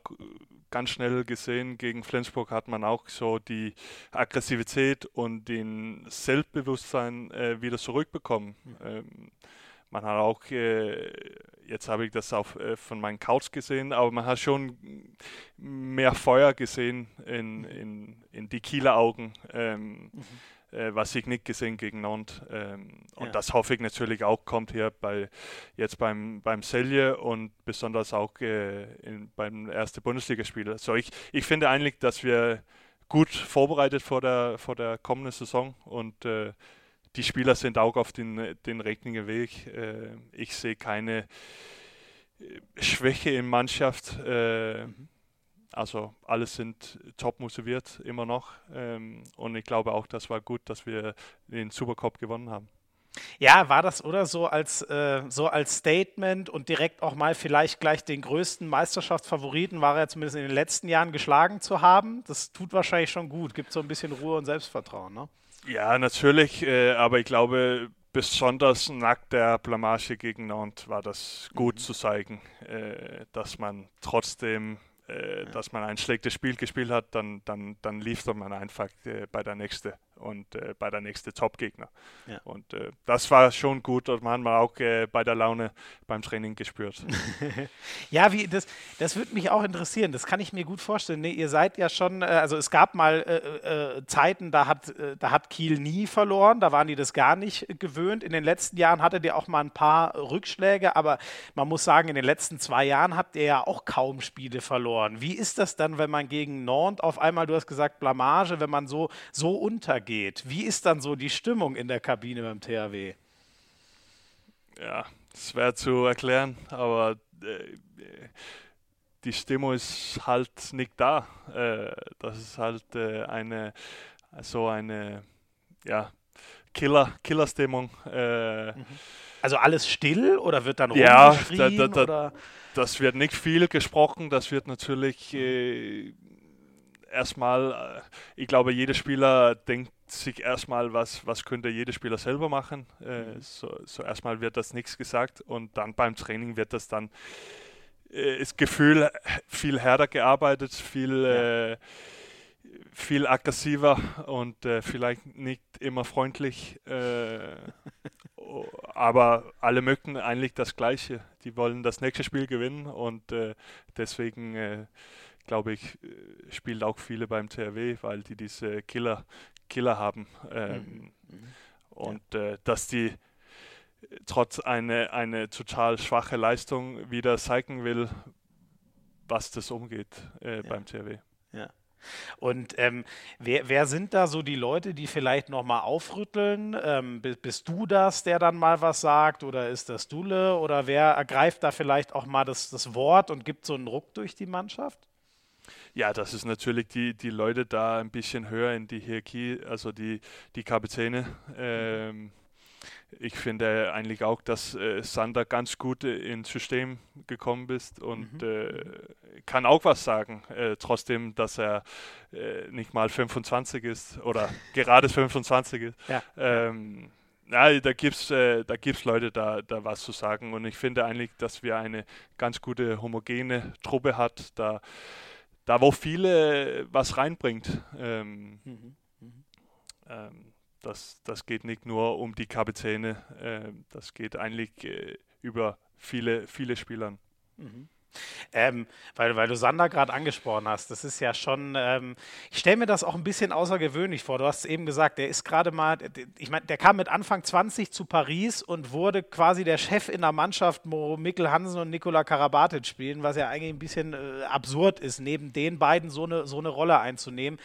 ganz schnell gesehen, gegen Flensburg hat man auch so die Aggressivität und den Selbstbewusstsein äh, wieder zurückbekommen. Ähm, man hat auch, äh, jetzt habe ich das auch äh, von meinen Couch gesehen, aber man hat schon mehr Feuer gesehen in, in, in die Kieler Augen, ähm, äh, was ich nicht gesehen gegen Nantes. Ähm, und Ja. das hoffe ich natürlich auch kommt hier bei jetzt beim, beim Selje und besonders auch äh, in, beim ersten Bundesligaspiel. Also ich, ich finde eigentlich, dass wir gut vorbereitet vor der, vor der kommenden Saison und äh, die Spieler sind auch auf den, den richtigen Weg. Äh, ich sehe keine äh, Schwäche in Mannschaft. Äh, also alle sind top motiviert immer noch ähm, und ich glaube auch, das war gut, dass wir den Supercup gewonnen haben. Ja, war das oder so als, äh, so als Statement und direkt auch mal vielleicht gleich den größten Meisterschaftsfavoriten, war er zumindest in den letzten Jahren geschlagen zu haben? Das tut wahrscheinlich schon gut, gibt so ein bisschen Ruhe und Selbstvertrauen, ne? Ja, natürlich, äh, aber ich glaube, besonders nach der Blamage gegen Nantes war das gut mhm. zu zeigen, äh, dass man trotzdem äh, ja. dass man ein schlechtes Spiel gespielt hat, dann, dann, dann liefert man einfach äh, bei der nächsten und äh, bei der nächsten Top-Gegner. Ja. Und äh, das war schon gut und man hat auch äh, bei der Laune beim Training gespürt. ja, wie das, das würde mich auch interessieren. Das kann ich mir gut vorstellen. Nee, ihr seid ja schon, äh, also es gab mal äh, Zeiten, da hat, da hat Kiel nie verloren, da waren die das gar nicht gewöhnt. In den letzten Jahren hattet ihr auch mal ein paar Rückschläge, aber man muss sagen, in den letzten zwei Jahren habt ihr ja auch kaum Spiele verloren. Wie ist das dann, wenn man gegen Nantes auf einmal, du hast gesagt, Blamage, wenn man so, so untergeht? Geht. Wie ist dann so die Stimmung in der Kabine beim THW? Ja, schwer zu erklären, aber äh, die Stimmung ist halt nicht da. Äh, das ist halt äh, eine so eine ja, Killer, Killerstimmung. Äh. Mhm. Also alles still oder wird dann ja, da, da, da, das wird nicht viel gesprochen. Das wird natürlich äh, erstmal, äh, ich glaube, jeder Spieler denkt sich erstmal, was, was könnte jeder Spieler selber machen. Äh, mhm. so, so erstmal wird das nichts gesagt und dann beim Training wird das dann äh, das Gefühl viel härter gearbeitet, viel, ja. äh, viel aggressiver und äh, vielleicht nicht immer freundlich. Äh, aber alle möchten eigentlich das Gleiche. Die wollen das nächste Spiel gewinnen und äh, deswegen glaube ich, spielt auch viele beim THW, weil die diese Killer, Killer haben. Ähm, mhm. mhm. Und ja. äh, dass die trotz eine, eine total schwache Leistung wieder zeigen will, was das umgeht äh, ja. beim THW. Ja. Und ähm, wer, wer, sind da so die Leute, die vielleicht nochmal aufrütteln? Ähm, bist du das, der dann mal was sagt? Oder ist das Dule? Oder wer ergreift da vielleicht auch mal das, das Wort und gibt so einen Ruck durch die Mannschaft? Ja, das ist natürlich die, die Leute da ein bisschen höher in die Hierarchie, also die, die Kapitäne. Ähm, ich finde eigentlich auch, dass äh, Sander ganz gut ins System gekommen ist und mhm. äh, kann auch was sagen, äh, trotzdem, dass er äh, nicht mal 25 ist oder gerade 25 ist. Ja. Ähm, ja, da gibt es äh, da gibt's Leute, da, da was zu sagen. Und ich finde eigentlich, dass wir eine ganz gute homogene Truppe hat. Da da wo viele was reinbringt. Ähm, mhm. Mhm. Ähm, das, das geht nicht nur um die Kapitäne, äh, das geht eigentlich äh, über viele, viele Spielern. Mhm. Ähm, weil, weil du Sander gerade angesprochen hast, das ist ja schon, ähm, ich stelle mir das auch ein bisschen außergewöhnlich vor. Du hast es eben gesagt, der ist gerade mal, ich meine, der kam mit Anfang 20 zu Paris und wurde quasi der Chef in der Mannschaft, wo Mikkel Hansen und Nikola Karabatic spielen, was ja eigentlich ein bisschen äh, absurd ist, neben den beiden so eine, so eine Rolle einzunehmen.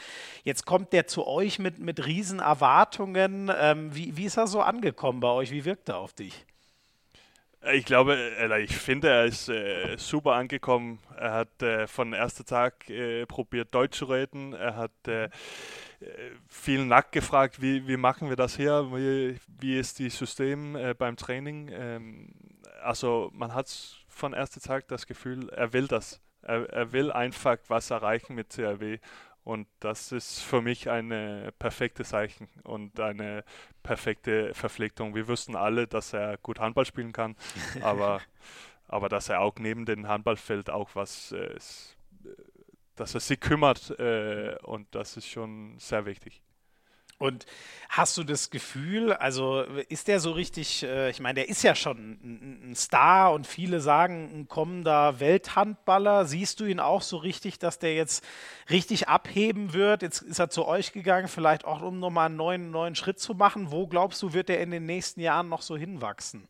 Jetzt kommt der zu euch mit, mit riesen. Ähm, wie, wie ist er so angekommen bei euch? Wie wirkt er auf dich? Ich glaube, äh, ich finde, er ist äh, super angekommen. Er hat äh, von ersten Tag äh, probiert, Deutsch zu reden. Er hat äh, äh, viel nachgefragt, wie, wie machen wir das hier? Wie, wie ist das System beim Training? Ähm, also man hat von ersten Tag das Gefühl, er will das. Er, er will einfach was erreichen mit CRW und das ist für mich ein perfektes Zeichen und eine perfekte Verpflichtung. Wir wussten alle, dass er gut Handball spielen kann, aber, aber dass er auch neben dem Handballfeld auch was, äh, dass er sich kümmert äh, und das ist schon sehr wichtig. Und hast du das Gefühl, also ist der so richtig, äh, ich meine, der ist ja schon ein, Star und viele sagen, ein kommender Welthandballer. Siehst du ihn auch so richtig, dass der jetzt richtig abheben wird? Jetzt ist er zu euch gegangen, vielleicht auch um nochmal einen neuen, neuen Schritt zu machen. Wo glaubst du, wird er in den nächsten Jahren noch so hinwachsen?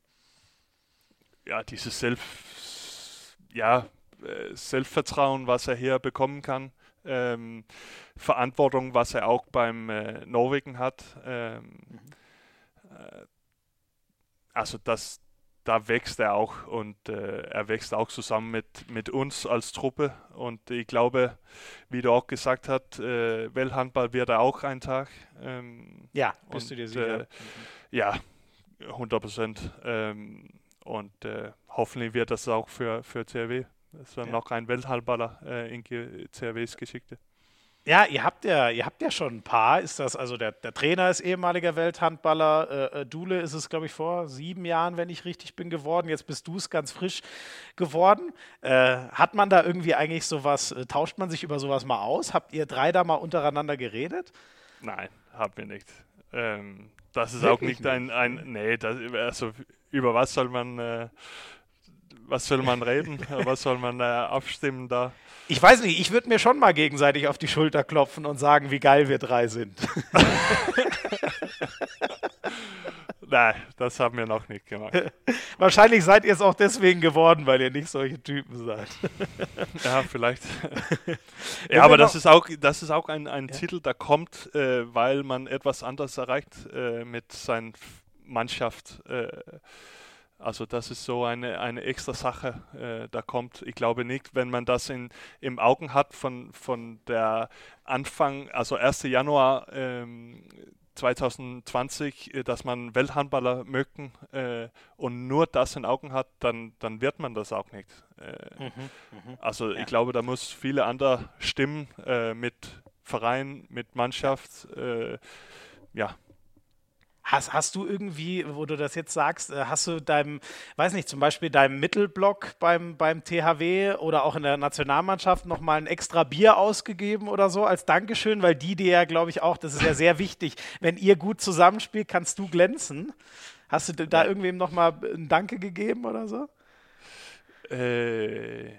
Ja, dieses Selbst, ja, äh, Selbstvertrauen, was er hier bekommen kann ähm, Verantwortung, was er auch beim äh, Norwegen hat. Ähm, mhm. äh, also das, da wächst er auch und äh, er wächst auch zusammen mit, mit uns als Truppe. Und ich glaube, wie du auch gesagt hast, äh, Welthandball wird er auch ein Tag. Ähm, ja, bist und, du dir sicher? Äh, ja, 100 Prozent. Ähm, und äh, hoffentlich wird das auch für, für CRW. Das dann ja. noch ein Welthandballer äh, in CRWs Geschichte. Ja, ihr habt ja, ihr habt ja schon ein paar. Ist das, also der, der Trainer ist ehemaliger Welthandballer. Äh, äh Dule ist es, glaube ich, vor sieben Jahren, wenn ich richtig bin, geworden. Jetzt bist du es ganz frisch geworden. Äh, hat man da irgendwie eigentlich sowas, äh, tauscht man sich über sowas mal aus? Habt ihr drei da mal untereinander geredet? Nein, haben wir nicht. Ähm, das ist Wirklich auch nicht ein, ein nee, das, also über was soll man, äh, was soll man reden? was soll man äh, abstimmen da? Ich weiß nicht, ich würde mir schon mal gegenseitig auf die Schulter klopfen und sagen, wie geil wir drei sind. Nein, das haben wir noch nicht gemacht. Wahrscheinlich seid ihr es auch deswegen geworden, weil ihr nicht solche Typen seid. ja, vielleicht. ja, aber das ist auch, das ist auch ein, ein ja. Titel, der kommt, äh, weil man etwas anderes erreicht äh, mit seiner Mannschaft. Äh, also das ist so eine, eine extra Sache, äh, da kommt, ich glaube nicht, wenn man das in, im Augen hat von, von der Anfang, also 1. Januar ähm, 2020, äh, dass man Welthandballer mögen äh, und nur das in Augen hat, dann, dann wird man das auch nicht. Äh, mhm, mh. Also ja. ich glaube, da muss viele andere Stimmen äh, mit Verein, mit Mannschaft, äh, ja, Hast, hast du irgendwie, wo du das jetzt sagst, äh, hast du deinem, weiß nicht, zum Beispiel deinem Mittelblock beim, beim THW oder auch in der Nationalmannschaft nochmal ein extra Bier ausgegeben oder so als Dankeschön, weil die dir ja, glaube ich, auch, das ist ja sehr wichtig, wenn ihr gut zusammenspielt, kannst du glänzen. Hast du da irgendwem nochmal ein Danke gegeben oder so? Äh,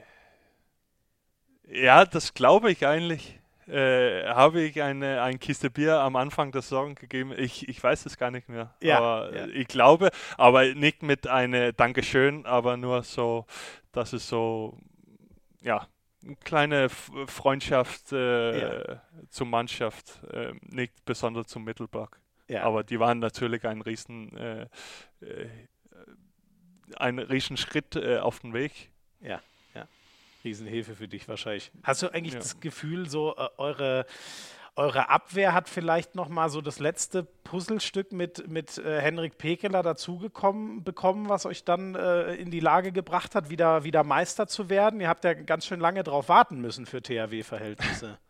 ja, das glaube ich eigentlich äh, habe ich eine, eine Kiste Bier am Anfang der Saison gegeben. Ich, ich weiß es gar nicht mehr. Ja, aber ja. ich glaube, aber nicht mit einem Dankeschön, aber nur so, dass es so, ja, eine kleine Freundschaft äh, ja. zur Mannschaft, äh, nicht besonders zum Mittelblock. Ja. Aber die waren natürlich ein riesen, äh, äh ein riesen Schritt äh, auf dem Weg. Ja. Riesenhilfe für dich wahrscheinlich. Hast du eigentlich ja. das Gefühl, so äh, eure, eure Abwehr hat vielleicht noch mal so das letzte Puzzlestück mit, mit äh, Henrik Pekeler dazugekommen bekommen, was euch dann äh, in die Lage gebracht hat, wieder, wieder Meister zu werden? Ihr habt ja ganz schön lange darauf warten müssen für THW-Verhältnisse.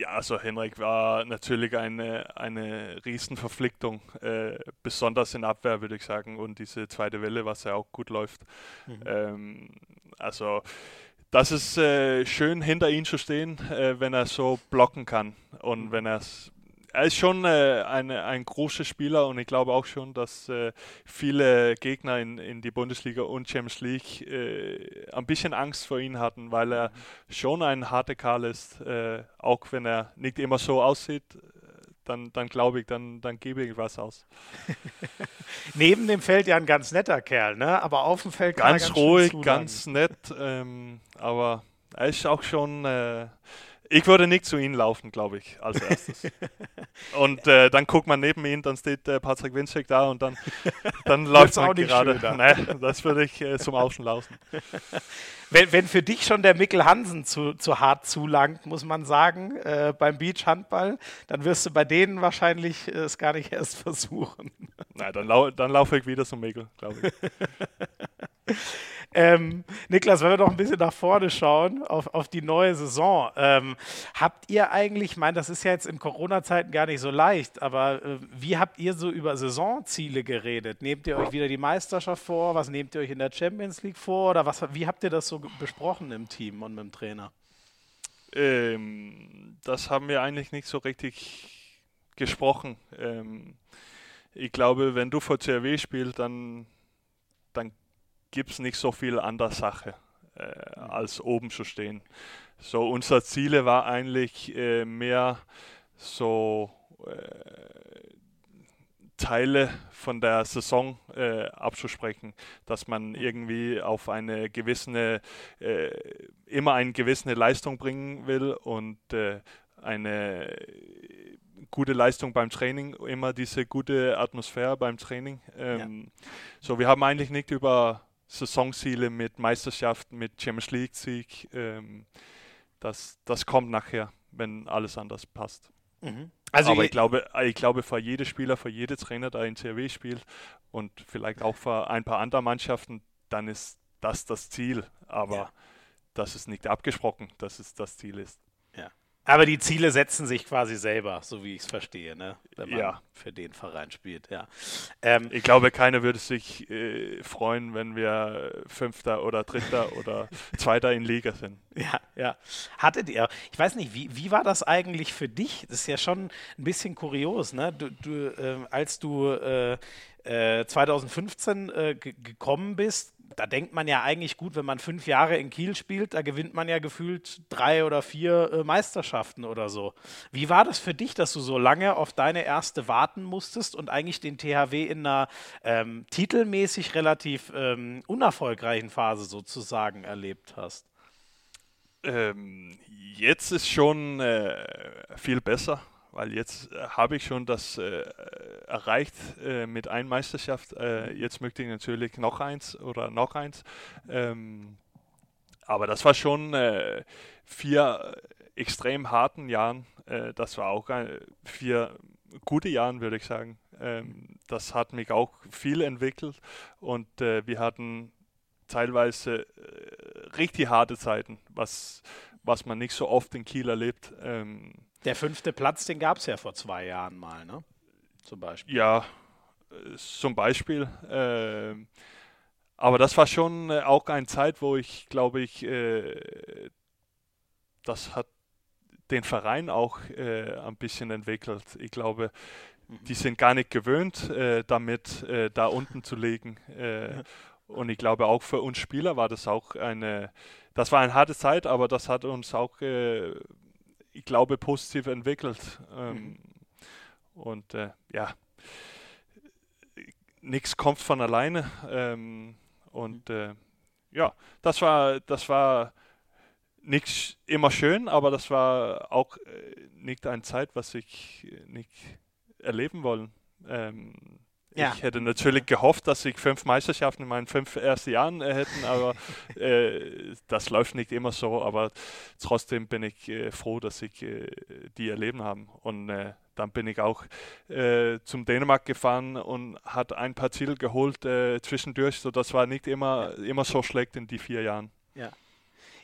Ja, also Henrik war natürlich eine, eine Riesenverpflichtung, äh, besonders in Abwehr, würde ich sagen, und diese zweite Welle, was ja auch gut läuft. Mhm. Ähm, also das ist äh, schön, hinter ihm zu stehen, äh, wenn er so blocken kann und mhm. wenn er er ist schon äh, eine, ein großer Spieler und ich glaube auch schon, dass äh, viele Gegner in, in die Bundesliga und Champions League äh, ein bisschen Angst vor ihm hatten, weil er schon ein harter Karl ist, äh, auch wenn er nicht immer so aussieht dann, dann glaube ich, dann, dann gebe ich was aus. Neben dem Feld ja ein ganz netter Kerl, ne? Aber auf dem Feld ganz, ganz ruhig, ganz nett, ähm, aber er ist auch schon. Ich würde nicht zu ihm laufen, glaube ich, als erstes. und äh, dann guckt man neben ihn, dann steht äh, Patrick Winczek da und dann, dann läuft man gerade. Nee, das würde ich äh, zum Außen laufen. Wenn, wenn für dich schon der Mikkel Hansen zu, zu hart zulangt, muss man sagen, äh, beim Beach-Handball, dann wirst du bei denen wahrscheinlich äh, es gar nicht erst versuchen. Nein, dann, lau dann laufe ich wieder zum Mikkel, glaube ich. Ähm, Niklas, wenn wir noch ein bisschen nach vorne schauen, auf, auf die neue Saison, ähm, habt ihr eigentlich, ich meine, das ist ja jetzt in Corona-Zeiten gar nicht so leicht, aber äh, wie habt ihr so über Saisonziele geredet? Nehmt ihr euch wieder die Meisterschaft vor? Was nehmt ihr euch in der Champions League vor? Oder was, wie habt ihr das so besprochen im Team und mit dem Trainer? Ähm, das haben wir eigentlich nicht so richtig gesprochen. Ähm, ich glaube, wenn du vor CRW spielst, dann, dann gibt es nicht so viel an der Sache, äh, mhm. als oben zu stehen. So, unser Ziel war eigentlich äh, mehr so äh, Teile von der Saison äh, abzusprechen, dass man mhm. irgendwie auf eine gewisse, äh, immer eine gewisse Leistung bringen will und äh, eine gute Leistung beim Training, immer diese gute Atmosphäre beim Training. Ähm, ja. So, wir haben eigentlich nicht über Saisonziele mit Meisterschaften, mit Champions League-Sieg. Ähm, das, das kommt nachher, wenn alles anders passt. Mhm. Also Aber ich glaube, ich glaube, für jede Spieler, für jede Trainer, der in CRW spielt und vielleicht auch für ein paar andere Mannschaften, dann ist das das Ziel. Aber ja. das ist nicht abgesprochen, dass es das Ziel ist. Aber die Ziele setzen sich quasi selber, so wie ich es verstehe, ne? wenn man ja. für den Verein spielt. Ja. Ähm, ich glaube, keiner würde sich äh, freuen, wenn wir Fünfter oder Dritter oder Zweiter in Liga sind. Ja, ja. Hattet ihr, ich weiß nicht, wie, wie war das eigentlich für dich? Das ist ja schon ein bisschen kurios, ne? Du, du äh, als du äh, 2015 äh, äh gekommen bist, da denkt man ja eigentlich gut, wenn man fünf Jahre in Kiel spielt, da gewinnt man ja gefühlt drei oder vier äh, Meisterschaften oder so. Wie war das für dich, dass du so lange auf deine erste warten musstest und eigentlich den THW in einer ähm, titelmäßig relativ ähm, unerfolgreichen Phase sozusagen erlebt hast? Ähm, jetzt ist schon äh, viel besser weil jetzt äh, habe ich schon das äh, erreicht äh, mit einer Meisterschaft. Äh, jetzt möchte ich natürlich noch eins oder noch eins. Ähm, aber das war schon äh, vier extrem harten Jahren. Äh, das war auch vier gute Jahren, würde ich sagen. Ähm, das hat mich auch viel entwickelt und wir hatten teilweise richtig harte Zeiten, was, was man nicht so oft in Kiel erlebt. Ähm, der fünfte Platz, den gab es ja vor zwei Jahren mal, ne? Zum Beispiel. Ja, zum Beispiel. Äh, aber das war schon äh, auch eine Zeit, wo ich, glaube ich, äh, das hat den Verein auch äh, ein bisschen entwickelt. Ich glaube, mhm. die sind gar nicht gewöhnt, damit da unten zu liegen. und ich glaube, auch für uns Spieler war das auch eine, das war eine harte Zeit, aber das hat uns auch ich glaube, positiv entwickelt. Ähm, mhm. Und äh, ja, nichts kommt von alleine. Ähm, und mhm. äh, ja, das war, das war nicht immer schön, aber das war auch äh, nicht eine Zeit, was ich nicht erleben wollen. Ähm, ja. Ich hätte natürlich gehofft, dass ich fünf Meisterschaften in meinen fünf ersten Jahren äh, hätten, aber äh, das läuft nicht immer so. Aber trotzdem bin ich äh, froh, dass ich äh, die erleben habe. Und äh, dann bin ich auch äh, zum Dänemark gefahren und hat ein paar Ziele geholt zwischendurch. So, das war nicht immer, immer so schlecht in die vier Jahren. Ja.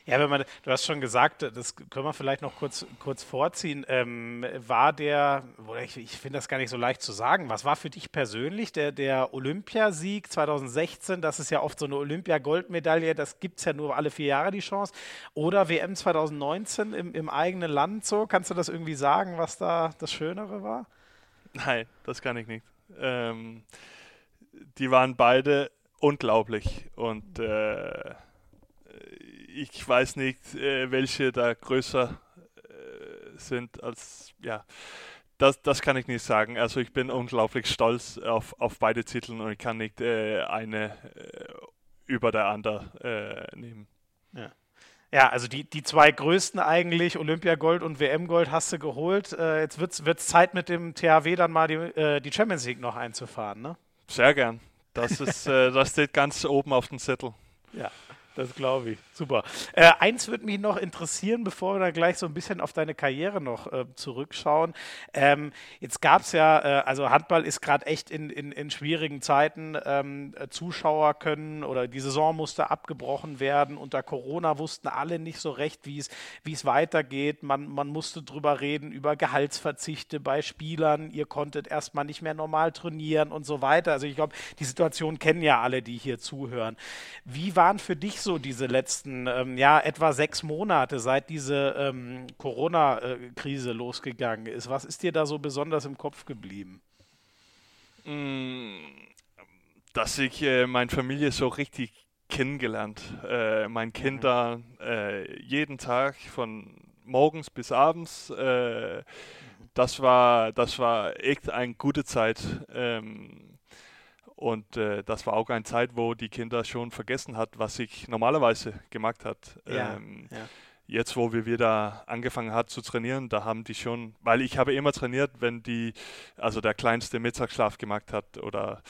Ja, wenn man, du hast schon gesagt, das können wir vielleicht noch kurz, kurz vorziehen. Ähm, war der, ich, ich finde das gar nicht so leicht zu sagen, was war für dich persönlich der, der Olympiasieg 2016? Das ist ja oft so eine Olympia-Goldmedaille, das gibt es ja nur alle vier Jahre die Chance. Oder WM 2019 im, im eigenen Land so? Kannst du das irgendwie sagen, was da das Schönere war? Nein, das kann ich nicht. Ähm, die waren beide unglaublich und äh, ich weiß nicht, äh, welche da größer äh, sind als, ja, das, das kann ich nicht sagen. Also ich bin unglaublich stolz auf, auf beide Titel und ich kann nicht äh, eine äh, über der andere äh, nehmen. Ja. Ja, also die, die zwei größten eigentlich, Olympiagold und WM-Gold, hast du geholt. Äh, jetzt wird es Zeit mit dem THW dann mal die, äh, die Champions League noch einzufahren, ne? Sehr gern. Das, ist, das steht ganz oben auf dem Zettel. Ja. Das glaube ich. Super. Äh, eins würde mich noch interessieren, bevor wir dann gleich so ein bisschen auf deine Karriere noch äh, zurückschauen. Ähm, jetzt gab es ja, äh, also Handball ist gerade echt in, in, in, schwierigen Zeiten. Ähm, Zuschauer können oder die Saison musste abgebrochen werden. Unter Corona wussten alle nicht so recht, wie es weitergeht. Man, man musste drüber reden, über Gehaltsverzichte bei Spielern. Ihr konntet erstmal nicht mehr normal trainieren und so weiter. Also ich glaube, die Situation kennen ja alle, die hier zuhören. Wie waren für dich so so diese letzten, ähm, ja, etwa sechs Monate, seit diese ähm, Corona-Krise losgegangen ist? Was ist dir da so besonders im Kopf geblieben? Mm, dass ich äh, meine Familie so richtig kennengelernt. Äh, mein Kind mhm. da äh, jeden Tag von morgens bis abends. Äh, das war, das war echt eine gute Zeit. Ähm, und äh, das war auch eine Zeit, wo die Kinder schon vergessen hat, was ich normalerweise gemacht hat. Ja, ähm, ja. jetzt, wo wir wieder angefangen hat zu trainieren, da haben die schon, weil ich habe immer trainiert, wenn die, also der kleinste Mittagsschlaf gemacht hat oder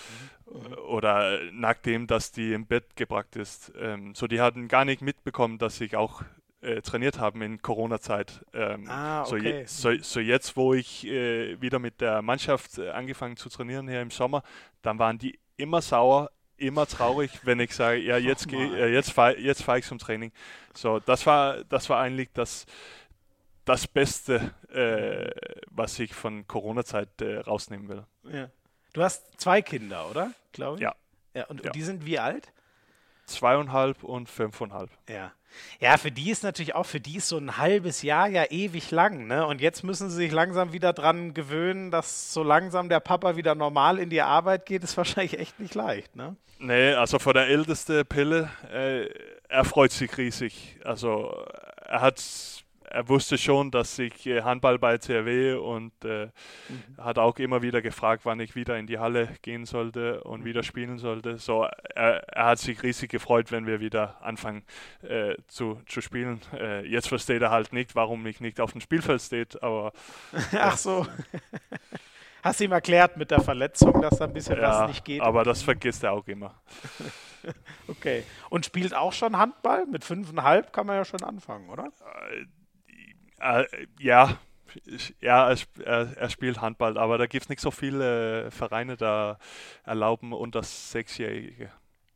mhm. oder nachdem, dass die im Bett gebracht ist. Ähm, so, die hatten gar nicht mitbekommen, dass ich auch äh, trainiert haben in Corona-Zeit. Ähm, ah, okay. so, so, so, jetzt, wo ich äh, wieder mit der Mannschaft äh, angefangen zu trainieren hier im Sommer, dann waren die immer sauer, immer traurig, wenn ich sage, ja, jetzt, geh, äh, jetzt fahre jetzt fahr ich zum Training. So, das war, das war eigentlich das, das Beste, äh, was ich von Corona-Zeit äh, rausnehmen will. Ja. Du hast zwei Kinder, oder? Glaube ich. Ja. ja und, ja. und die sind wie alt? Zweieinhalb und fünfeinhalb. Ja. Ja, für die ist natürlich auch, für die ist so ein halbes Jahr ja ewig lang, ne? Und jetzt müssen sie sich langsam wieder dran gewöhnen, dass so langsam der Papa wieder normal in die Arbeit geht, ist wahrscheinlich echt nicht leicht, ne? Nee, also vor der älteste Pille, äh, er freut sich riesig. Also er hat er wusste schon, dass ich äh, Handball bei CRW und äh, mhm. hat auch immer wieder gefragt, wann ich wieder in die Halle gehen sollte und wieder spielen sollte. So, er, er hat sich riesig gefreut, wenn wir wieder anfangen äh, zu, zu spielen. Äh, jetzt versteht er halt nicht, warum ich nicht auf dem Spielfeld steht, aber. Ach so. Hast du ihm erklärt mit der Verletzung, dass da ein bisschen ja, was nicht geht? Aber das vergisst er auch immer. okay. Und spielt auch schon Handball? Mit fünfeinhalb kann man ja schon anfangen, oder? Äh, äh, ja, ja, er, er, spielt Handball, aber da gibt es nicht so viele Vereine, da erlauben unter Sechsjährige.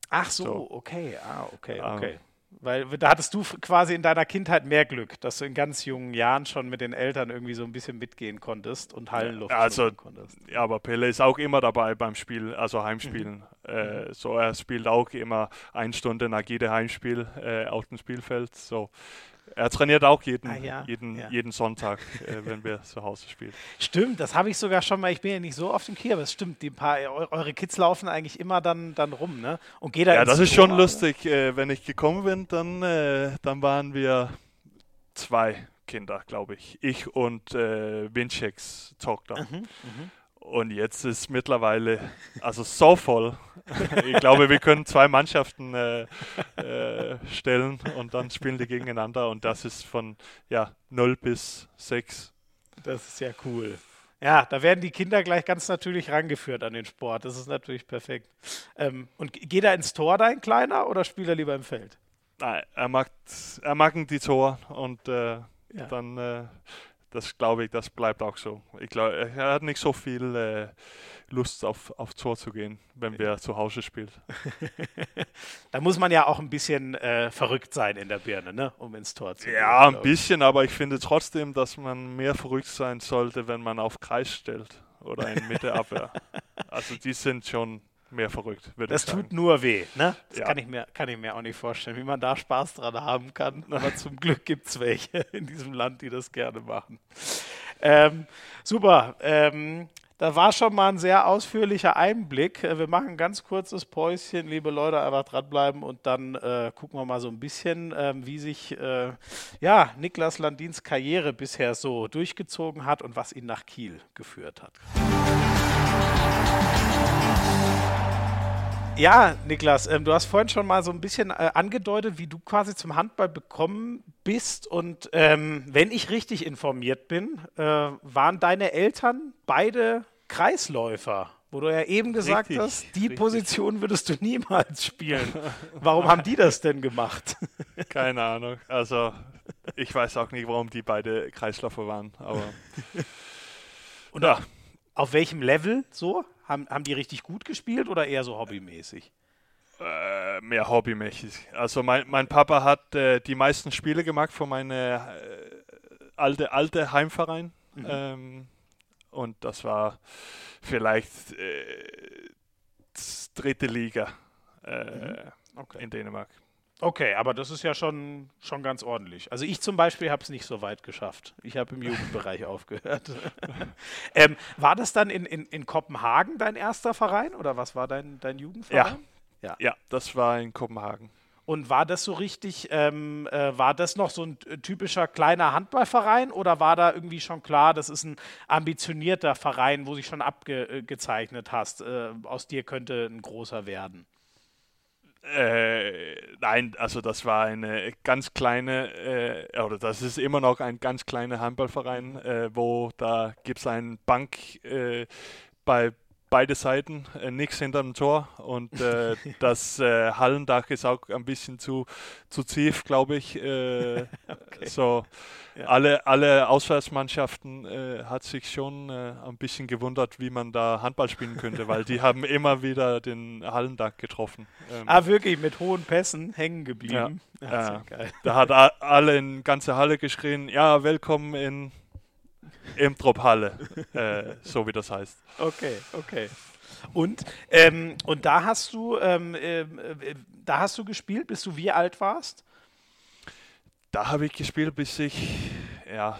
Ach so, so. okay, ah, okay, ähm, okay. Weil da hattest du quasi in deiner Kindheit mehr Glück, dass du in ganz jungen Jahren schon mit den Eltern irgendwie so ein bisschen mitgehen konntest und Hallenluft also, konntest. Ja, aber Pelle ist auch immer dabei beim Spiel, also Heimspielen. Mhm. Äh, so, er spielt auch immer eine Stunde nach jedem Heimspiel äh, auf dem Spielfeld. So, er trainiert auch jeden, ah, ja. jeden, ja. jeden Sonntag, äh, wenn wir zu Hause spielen. Stimmt, das habe ich sogar schon mal. Ich bin ja nicht so oft im Kiel, aber es stimmt. Die paar, eure Kids laufen eigentlich immer dann, dann rum, ne? Und geht da Ja, das ist schon lustig. Äh, wenn ich gekommen bin, dann, äh, dann waren wir zwei Kinder, glaube ich. Ich und äh, Wincheks Tochter. Mhm, mh. Und jetzt ist mittlerweile also so voll. ich glaube, wir können zwei Mannschaften äh, äh, stellen und dann spielen die gegeneinander. Und das ist von ja, 0 bis 6. Das ist ja cool. Ja, da werden die Kinder gleich ganz natürlich rangeführt an den Sport. Das ist natürlich perfekt. Ähm, und geht er ins Tor, dein Kleiner, oder spielt er lieber im Feld? Nein, er mag, er mag die Tor und äh, ja. dann äh, das glaube ich, das bleibt auch so. Ich glaube, er hat nicht so viel äh, Lust auf, auf Tor zu gehen, wenn wir zu Hause spielt. da muss man ja auch ein bisschen äh, verrückt sein in der Birne, ne? um ins Tor zu gehen. Ja, ein bisschen, aber ich finde trotzdem, dass man mehr verrückt sein sollte, wenn man auf Kreis stellt oder in Mitte Abwehr. also die sind schon mehr verrückt. Das tut nur weh, ne? Das ja. kann, ich mir, kann ich mir auch nicht vorstellen, wie man da Spaß dran haben kann. Aber zum Glück gibt es welche in diesem Land, die das gerne machen. Ähm, super. Ähm, da war schon mal ein sehr ausführlicher Einblick. Äh, wir machen ein ganz kurzes Päuschen, liebe Leute, einfach dranbleiben und dann äh, gucken wir mal so ein bisschen, äh, wie sich äh, ja, Niklas Landins Karriere bisher so durchgezogen hat und was ihn nach Kiel geführt hat. Ja, Niklas, ähm, du hast vorhin schon mal so ein bisschen äh, angedeutet, wie du quasi zum Handball bekommen bist. Und ähm, wenn ich richtig informiert bin, äh, waren deine Eltern beide Kreisläufer, wo du ja eben gesagt richtig, hast, die richtig. Position würdest du niemals spielen. Warum haben die das denn gemacht? Keine Ahnung. Also ich weiß auch nicht, warum die beide Kreisläufer waren. Aber und ja. auf welchem Level so? Haben, haben die richtig gut gespielt oder eher so hobbymäßig? Äh, mehr hobbymäßig. Also mein, mein Papa hat äh, die meisten Spiele gemacht für meine äh, alte, alte Heimverein. Mhm. Ähm, und das war vielleicht äh, dritte Liga äh, mhm. okay. in Dänemark. Okay, aber das ist ja schon, schon ganz ordentlich. Also ich zum Beispiel habe es nicht so weit geschafft. Ich habe im Jugendbereich aufgehört. ähm, war das dann in, in, in Kopenhagen dein erster Verein oder was war dein, dein Jugendverein? Ja. ja. ja, das war in Kopenhagen. Und war das so richtig, ähm, äh, war das noch so ein typischer kleiner Handballverein oder war da irgendwie schon klar, das ist ein ambitionierter Verein, wo sich schon abgezeichnet hast, äh, aus dir könnte ein großer werden? Äh, nein, also das war eine ganz kleine, äh, oder das ist immer noch ein ganz kleiner Handballverein, äh, wo da gibt es eine Bank äh, bei beide Seiten, äh, nichts hinterm Tor und äh, das äh, Hallendach ist auch ein bisschen zu, zu tief, glaube ich. Äh, okay. So ja. alle, alle Auswärtsmannschaften äh, hat sich schon äh, ein bisschen gewundert, wie man da Handball spielen könnte, weil die haben immer wieder den Hallendach getroffen. Ähm, ah, wirklich, mit hohen Pässen hängen geblieben. Ja, ja, da hat alle in ganze Halle geschrien, ja, willkommen in Emtrop-Halle, äh, so wie das heißt. Okay, okay. Und, ähm, und da hast du, ähm, äh, da hast du gespielt, bis du wie alt warst? Da habe ich gespielt, bis ich, ja,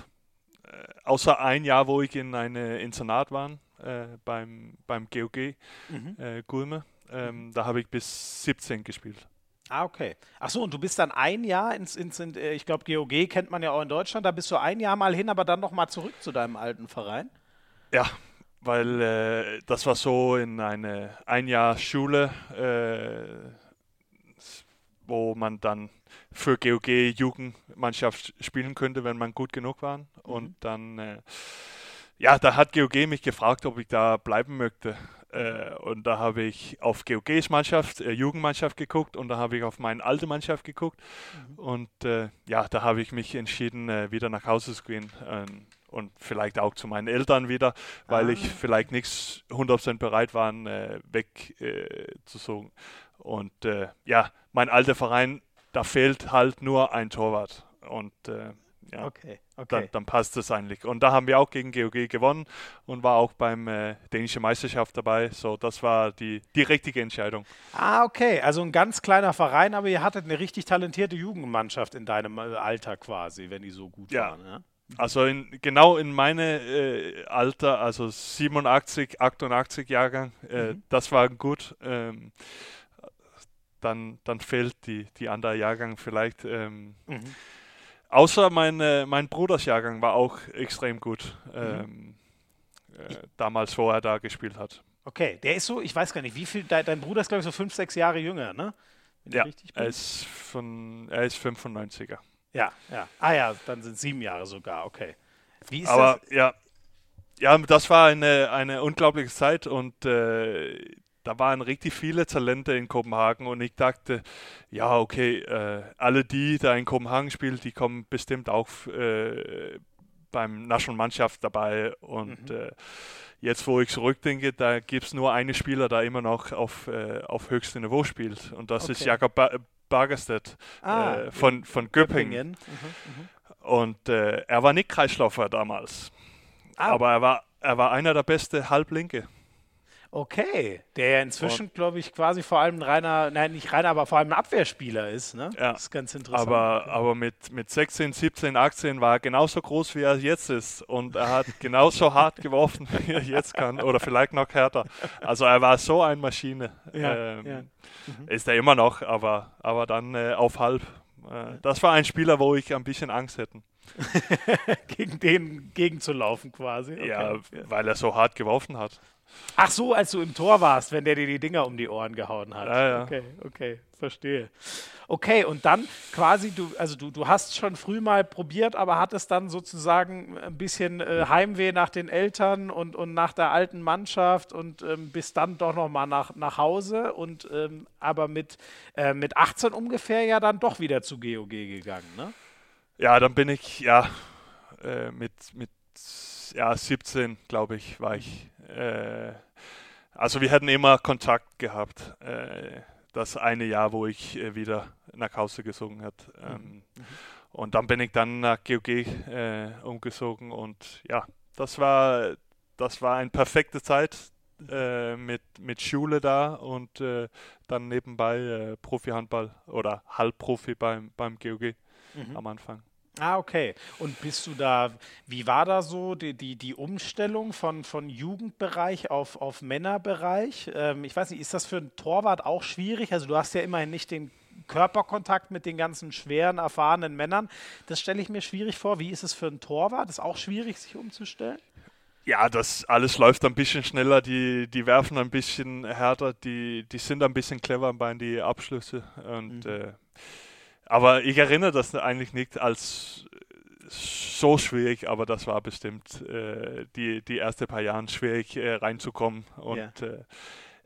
äh, außer ein Jahr, wo ich in einem Internat war, äh, beim, beim GOG mhm. Äh, Gulme. Ähm, da habe ich bis 17 gespielt. Ah, okay. Achso, und du bist dann ein Jahr ins, ins, in, äh, ich glaube, GOG kennt man ja auch in Deutschland, da bist du ein Jahr mal hin, aber dann nochmal zurück zu deinem alten Verein? Ja, weil äh, das war so in eine ein Jahr Schule, äh, wo man dann für GOG Jugendmannschaft spielen könnte, wenn man gut genug war. Mhm. Und dann, äh, ja, da hat GOG mich gefragt, ob ich da bleiben möchte. Äh, und da habe ich auf GOGs Mannschaft, äh, Jugendmannschaft geguckt und da habe ich auf meine alte Mannschaft geguckt. Mhm. Und äh, ja, da habe ich mich entschieden, äh, wieder nach Hause zu gehen. Ähm, und vielleicht auch zu meinen Eltern wieder, weil ah. ich vielleicht nicht 100% bereit war, äh, weg zu suchen. Und ja, mein alter Verein, da fehlt halt nur ein Torwart. Und ja, okay, okay. Dann, dann, passt es eigentlich. Und da haben wir auch gegen GOG gewonnen und war auch beim äh, dänischen Meisterschaft dabei. So, das war die, die richtige Entscheidung. Ah, okay. Also ein ganz kleiner Verein, aber ihr hattet eine richtig talentierte Jugendmannschaft in deinem äh, Alter quasi, wenn die so gut ja. waren. Ja? Also in, genau in meine äh, Alter, also 87, 88 Jahrgang, äh, mhm. das war gut. Ähm, dann, dann fehlt die, die andere Jahrgang vielleicht. Ähm, mhm. Außer mein, äh, mein Brudersjahrgang war auch extrem gut. Mhm. Ähm, äh, damals, wo er da gespielt hat. Okay, der ist so, ich weiß gar nicht, wie viel, dein, Bruder ist, glaube ich, so fünf, sechs Jahre jünger, ne? Wenn ja, er ist, von, er ist 95er. Ja, ja. Ah ja, dann sind sieben Jahre sogar, okay. Wie ist Aber das? ja, ja, das war eine, eine unglaubliche Zeit und äh, da waren richtig viele Talente in Kopenhagen und ich dachte, ja, okay, äh, alle die, die in Kopenhagen spielen, die kommen bestimmt auch äh, beim Nationalmannschaft dabei und mhm. äh, jetzt, wo ich zurückdenke, da gibt es nur einen Spieler, der immer noch auf, äh, auf höchstem Niveau spielt und das okay. ist Jakob ba Bargerstedt ah, äh, von, von Göppingen. Mhm, mhm. Und äh, er war nicht Kreisläufer damals, ah. aber er war, er war einer der besten Halblinke. Okay, der ja inzwischen, glaube ich, quasi vor allem ein reiner, nein, nicht reiner, aber vor allem ein Abwehrspieler ist, ne? Ja. Das ist ganz interessant. Aber, aber mit, mit 16, 17, 18 war er genauso groß, wie er jetzt ist. Und er hat genauso hart geworfen, wie er jetzt kann. Oder vielleicht noch härter. Also er war so eine Maschine. Ja, ähm, ja. Mhm. Ist er immer noch, aber, aber dann äh, auf halb. Äh, das war ein Spieler, wo ich ein bisschen Angst hätte. gegen den gegenzulaufen quasi. Okay. Ja, weil er so hart geworfen hat. Ach so, als du im Tor warst, wenn der dir die Dinger um die Ohren gehauen hat. Ja, ja. Okay, okay, verstehe. Okay, und dann quasi, du, also du, du hast schon früh mal probiert, aber hattest dann sozusagen ein bisschen äh, Heimweh nach den Eltern und, und nach der alten Mannschaft und ähm, bist dann doch nochmal nach, nach Hause und ähm, aber mit, äh, mit 18 ungefähr ja dann doch wieder zu GOG gegangen, ne? Ja, dann bin ich, ja, äh, mit, mit ja, 17, glaube ich, war ich. Äh, also wir hatten immer Kontakt gehabt. Äh, das eine Jahr, wo ich äh, wieder nach Hause gesungen habe. Ähm, mhm. Und dann bin ich dann nach GOG äh, umgezogen und ja, das war, das war eine perfekte Zeit äh, mit, mit Schule da und äh, dann nebenbei Profi-Handball oder Halbprofi beim, beim GOG mhm. am Anfang. Ah, okay. Und bist du da, wie war da so die, die, die Umstellung von, von Jugendbereich auf, auf Männerbereich? Ähm, ich weiß nicht, ist das für einen Torwart auch schwierig? Also du hast ja immerhin nicht den Körperkontakt mit den ganzen schweren, erfahrenen Männern. Das stelle ich mir schwierig vor. Wie ist es für einen Torwart? Ist auch schwierig, sich umzustellen? Ja, das alles läuft ein bisschen schneller, die, die werfen ein bisschen härter, die, die sind ein bisschen clever bei die Abschlüsse. Und, mhm. äh, aber ich erinnere das eigentlich nicht als so schwierig, aber das war bestimmt äh, die, die ersten paar Jahre schwierig äh, reinzukommen. Und ja. Äh,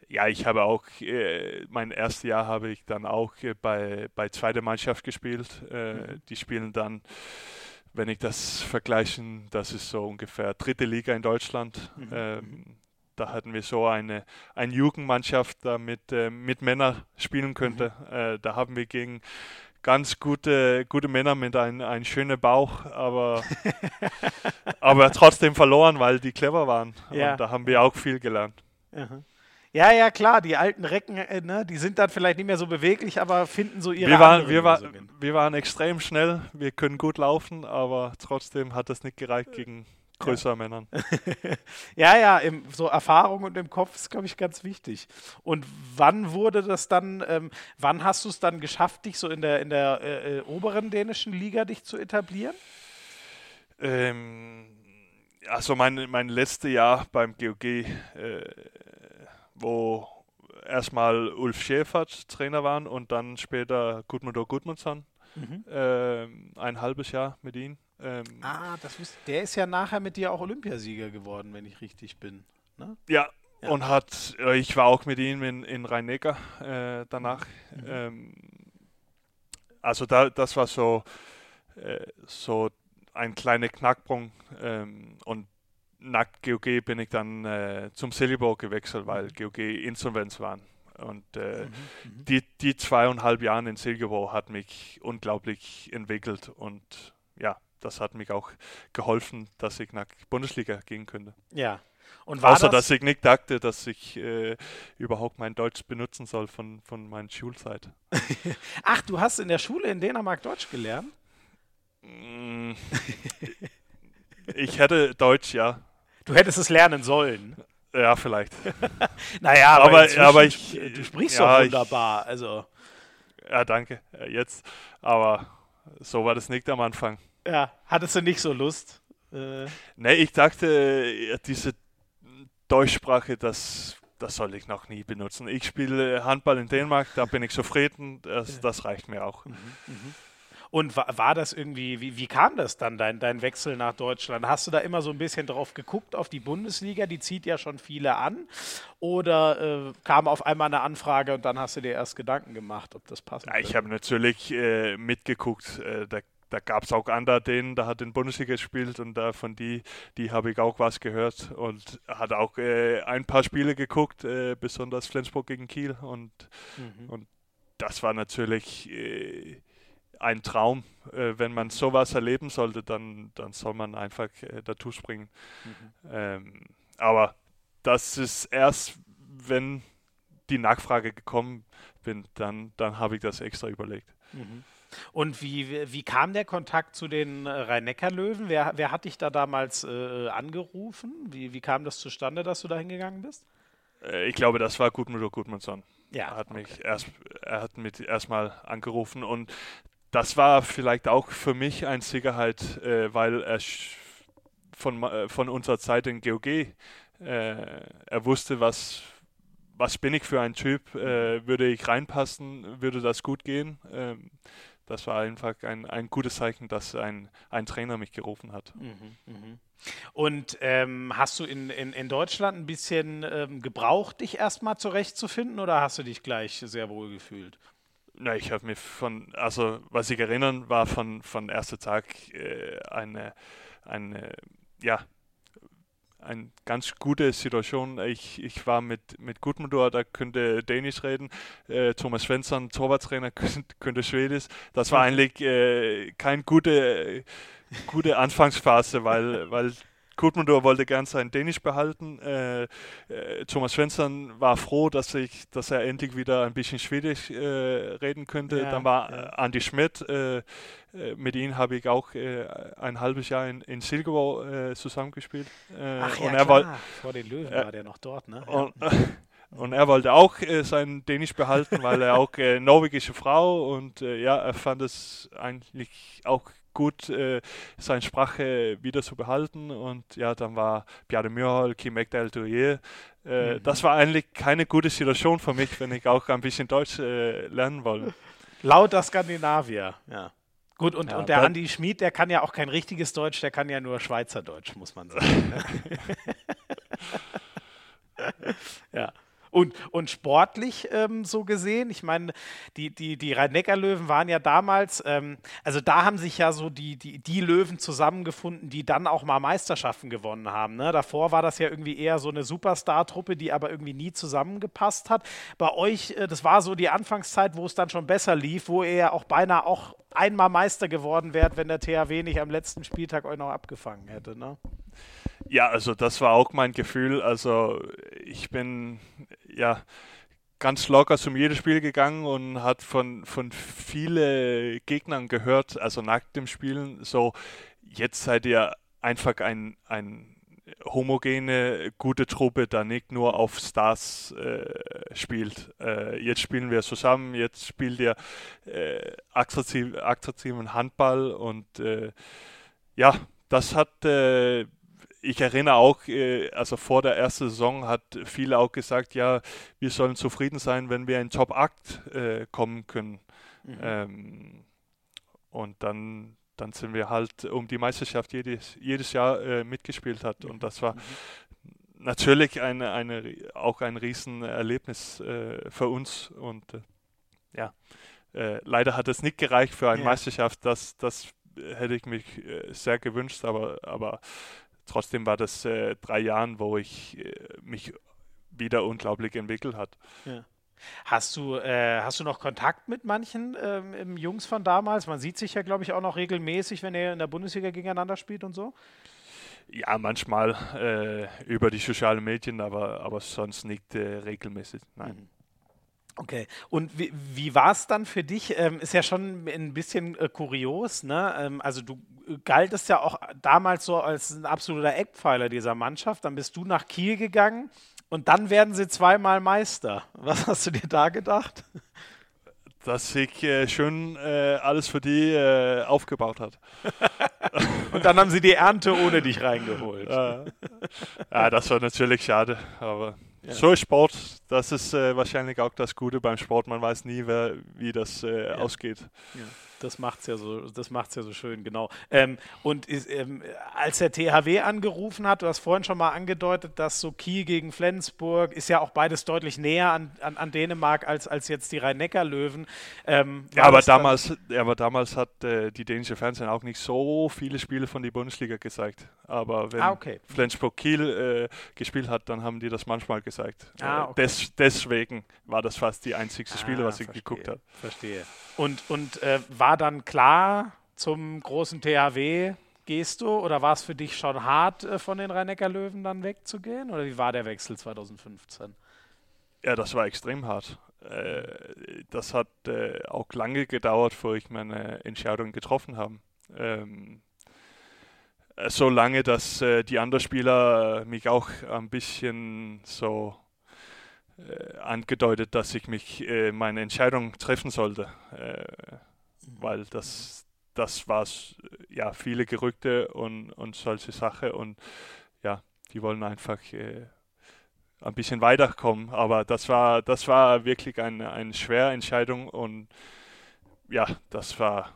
ja, ich habe auch, äh, mein erstes Jahr habe ich dann auch äh, bei, bei zweiter Mannschaft gespielt. Mhm. Die spielen dann wenn ich das vergleichen, das ist so ungefähr dritte Liga in Deutschland. Mhm. Ähm, da hatten wir so eine, eine Jugendmannschaft, da mit, äh, mit Männern spielen könnte. Mhm. Äh, da haben wir gegen ganz gute, gute Männer mit einem ein schönen Bauch, aber, aber trotzdem verloren, weil die clever waren. Ja. Und da haben wir auch viel gelernt. Ja, ja, klar, die alten Recken, äh, ne, die sind dann vielleicht nicht mehr so beweglich, aber finden so ihre wir waren, wir, war, wir waren extrem schnell, wir können gut laufen, aber trotzdem hat das nicht gereicht gegen größere ja. Männern. ja, ja, im, so Erfahrung und im Kopf ist, glaube ich, ganz wichtig. Und wann wurde das dann, ähm, wann hast du es dann geschafft, dich so in der, in der äh, äh, oberen dänischen Liga dich zu etablieren? Ähm, also mein, mein letztes Jahr beim GOG äh, wo erstmal Ulf Schäfert Trainer waren und dann später Gudmundur Gudmundsson. Mhm. Ähm, ein halbes Jahr mit ihm. Ähm, ah, das wusste, der ist ja nachher mit dir auch Olympiasieger geworden, wenn ich richtig bin. Ne? Ja, ja, und hat, äh, ich war auch mit ihm in, in Rhein-Neckar äh, danach. Mhm. Ähm, also da, das war so, äh, so ein kleiner Knackpunkt ähm, und nach GOG bin ich dann äh, zum Silberburg gewechselt, weil GOG Insolvenz waren. Und äh, mhm, mhm, die, die zweieinhalb Jahre in Silberburg hat mich unglaublich entwickelt und ja, das hat mich auch geholfen, dass ich nach Bundesliga gehen könnte. Ja. Und Außer, das dass ich nicht dachte, dass ich äh, überhaupt mein Deutsch benutzen soll von, von meiner Schulzeit. Ach, du hast in der Schule in Dänemark Deutsch gelernt? Mm. ich hätte Deutsch, ja. Du hättest es lernen sollen. Ja, vielleicht. naja, aber, aber, aber ich. Du sprichst ja, doch wunderbar. Ich, also. Ja, danke. Jetzt. Aber so war das nicht am Anfang. Ja, hattest du nicht so Lust? Äh. Nee, ich dachte, diese Deutschsprache, das, das soll ich noch nie benutzen. Ich spiele Handball in Dänemark, da bin ich zufrieden, das, das reicht mir auch. Mhm, mh. Und war, war das irgendwie, wie, wie, kam das dann, dein, dein Wechsel nach Deutschland? Hast du da immer so ein bisschen drauf geguckt, auf die Bundesliga? Die zieht ja schon viele an. Oder äh, kam auf einmal eine Anfrage und dann hast du dir erst Gedanken gemacht, ob das passt? Ja, ich habe natürlich äh, mitgeguckt. Äh, da da gab es auch andere, denen, da hat in Bundesliga gespielt und da von die, die habe ich auch was gehört und hat auch äh, ein paar Spiele geguckt, äh, besonders Flensburg gegen Kiel und, mhm. und das war natürlich äh, ein Traum. Äh, wenn man sowas erleben sollte, dann, dann soll man einfach äh, dazu springen. Mhm. Ähm, aber das ist erst, wenn die Nachfrage gekommen bin, dann, dann habe ich das extra überlegt. Mhm. Und wie, wie kam der Kontakt zu den äh, Rhein-Neckar-Löwen? Wer, wer hat dich da damals äh, angerufen? Wie, wie kam das zustande, dass du da hingegangen bist? Äh, ich glaube, das war Gudmundur Gudmundsson. Ja, er hat mich okay. erst, er hat mich erstmal angerufen und das war vielleicht auch für mich eine Sicherheit, äh, weil er von, äh, von unserer Zeit in GOG, er wusste, was, was bin ich für ein Typ, würde ich reinpassen, würde das gut gehen. Ähm, das war einfach ein, ein gutes Zeichen, dass ein, ein Trainer mich gerufen hat. Mhm, mh. Und ähm, hast du in, in, in Deutschland ein bisschen ähm, gebraucht, dich erstmal zurechtzufinden oder hast du dich gleich sehr wohl gefühlt? Na, ich habe mir von, also was ich erinnern, war von, von erster Tag äh, eine, eine, ja, eine ganz gute Situation. Ich, ich war mit, mit Gudmundur, da könnte Dänisch reden. Äh, Thomas Svensson, Torwarttrainer, könnte, könnte Schwedisch. Das war eigentlich äh, keine gute, gute Anfangsphase, weil, weil Gudmundur wollte gern sein Dänisch behalten. Äh, äh, Thomas Svensson war froh, dass, ich, dass er endlich wieder ein bisschen Schwedisch äh, reden könnte. Ja, Dann war ja. Andi Schmidt. Äh, äh, mit ihm habe ich auch äh, ein halbes Jahr in, in Silkeborg zusammengespielt. Ach ja, und er klar. Vor den Löwen war der noch dort, ne? Und, und er wollte auch sein Dänisch behalten, weil er auch norwegische Frau und ja, er fand es eigentlich auch gut, äh, seine Sprache wieder zu behalten. Und ja, dann war Bjarne Myrhol, Kim Ekdal Durier. Äh, mhm. Das war eigentlich keine gute Situation für mich, wenn ich auch ein bisschen Deutsch äh, lernen wollte. Lauter Skandinavier, ja. Gut, und, ja, und der Andi Schmid, der kann ja auch kein richtiges Deutsch, der kann ja nur Schweizerdeutsch, muss man sagen. Ja. Und, und sportlich ähm, so gesehen, ich meine, die, die, die Rhein-Neckar-Löwen waren ja damals, ähm, also da haben sich ja so die, die, die Löwen zusammengefunden, die dann auch mal Meisterschaften gewonnen haben. Ne? Davor war das ja irgendwie eher so eine Superstar-Truppe, die aber irgendwie nie zusammengepasst hat. Bei euch, äh, das war so die Anfangszeit, wo es dann schon besser lief, wo ihr ja auch beinahe auch einmal Meister geworden wärt, wenn der THW nicht am letzten Spieltag euch noch abgefangen hätte. Ne? Ja, also das war auch mein Gefühl. Also ich bin ja ganz locker zum jedes Spiel gegangen und hat von, von vielen Gegnern gehört, also nach dem Spielen, so jetzt seid ihr einfach ein, ein homogene, gute Truppe, da nicht nur auf Stars äh, spielt. Äh, jetzt spielen wir zusammen, jetzt spielt ihr äh, attraktiven Handball und äh, ja, das hat äh, ich erinnere auch, äh, also vor der ersten Saison hat viele auch gesagt, ja, wir sollen zufrieden sein, wenn wir in Top 8 äh, kommen können. Mhm. Ähm, und dann, dann sind wir halt um die Meisterschaft jedes, jedes Jahr äh, mitgespielt hat. Mhm. Und das war mhm. natürlich eine, eine, auch ein Riesenerlebnis äh, für uns. Und ja, leider hat es nicht gereicht für eine ja. Meisterschaft. Das, das hätte ich mich sehr gewünscht, aber, aber trotzdem war das äh, drei Jahre, wo ich äh, mich wieder unglaublich entwickelt hat. Ja. Hast du, äh, hast du noch Kontakt mit manchen ähm, Jungs von damals? Man sieht sich ja, glaube ich, auch noch regelmäßig, wenn ihr in der Bundesliga gegeneinander spielt und so. Ja, manchmal äh, über die sozialen Medien, aber, aber sonst nicht äh, regelmäßig. Nein. Mhm. Okay, und wie, wie war es dann für dich? Ähm, ist ja schon ein bisschen äh, kurios, ne? Ähm, also du äh, galtest ja auch damals so als ein absoluter Eckpfeiler dieser Mannschaft. Dann bist du nach Kiel gegangen und dann werden sie zweimal Meister. Was hast du dir da gedacht? Dass sich äh, schön äh, alles für die äh, aufgebaut hat. und dann haben sie die Ernte ohne dich reingeholt. ja, das war natürlich schade, aber ja. So ist Sport, das ist äh, wahrscheinlich auch das Gute beim Sport. Man weiß nie, wer, wie das äh, ja. ausgeht. Ja das macht es ja so, das macht's ja so schön, genau. Ähm, und ist, ähm, als der THW angerufen hat, du hast vorhin schon mal angedeutet, dass so Kiel gegen Flensburg ist ja auch beides deutlich näher an, an, an Dänemark als, als jetzt die Rhein-Neckar-Löwen. Ähm, ja, aber damals, aber damals hat äh, die dänische Fernsehen auch nicht so viele Spiele von der Bundesliga gezeigt. Aber wenn ah, okay. Flensburg Kiel äh, gespielt hat, dann haben die das manchmal gezeigt. Ah, äh, okay. des, deswegen war das fast die einzigste Spiele, ah, was ich verstehe, geguckt habe. Verstehe. Und, und äh, war dann klar, zum großen THW gehst du oder war es für dich schon hart, äh, von den Rhein-Neckar-Löwen dann wegzugehen? Oder wie war der Wechsel 2015? Ja, das war extrem hart. Äh, das hat äh, auch lange gedauert, bevor ich meine Entscheidung getroffen habe. Ähm, so lange, dass die anderen Spieler mich auch ein bisschen so angedeutet, dass ich mich meine Entscheidung treffen sollte, weil das das war ja viele Gerüchte und, und solche Sachen und ja, die wollen einfach äh, ein bisschen weiterkommen, aber das war das war wirklich eine, eine schwere Entscheidung und ja, das war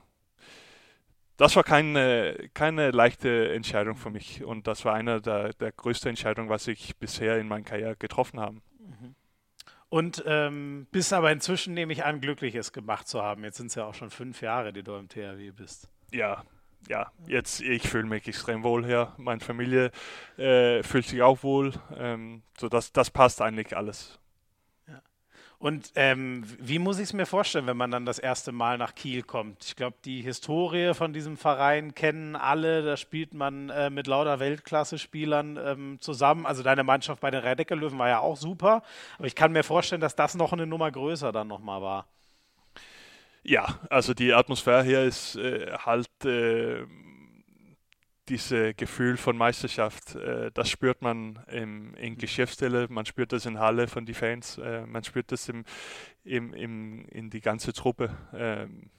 das war keine, keine leichte Entscheidung für mich und das war eine der, der größten Entscheidungen, was ich bisher in meiner Karriere getroffen habe. Und ähm, bist aber inzwischen, nehme ich an, Glückliches gemacht zu haben. Jetzt sind es ja auch schon fünf Jahre, die du im THW bist. Ja, ja, jetzt ich fühle mich extrem wohl hier. Meine Familie äh, fühlt sich auch wohl. Ähm, so das, das passt eigentlich alles. Und ähm, wie muss ich es mir vorstellen, wenn man dann das erste Mal nach Kiel kommt? Ich glaube, die Historie von diesem Verein kennen alle. Da spielt man äh, mit lauter Weltklasse-Spielern ähm, zusammen. Also deine Mannschaft bei den Rhein-Neckar Löwen war ja auch super. Aber ich kann mir vorstellen, dass das noch eine Nummer größer dann nochmal war. Ja, also die Atmosphäre hier ist äh, halt äh, dieses Gefühl von Meisterschaft, äh, das spürt man im, in Geschäftsstelle, man spürt das in Halle von den Fans, äh, man spürt das im, im, im, in die ganze Truppe. Ähm,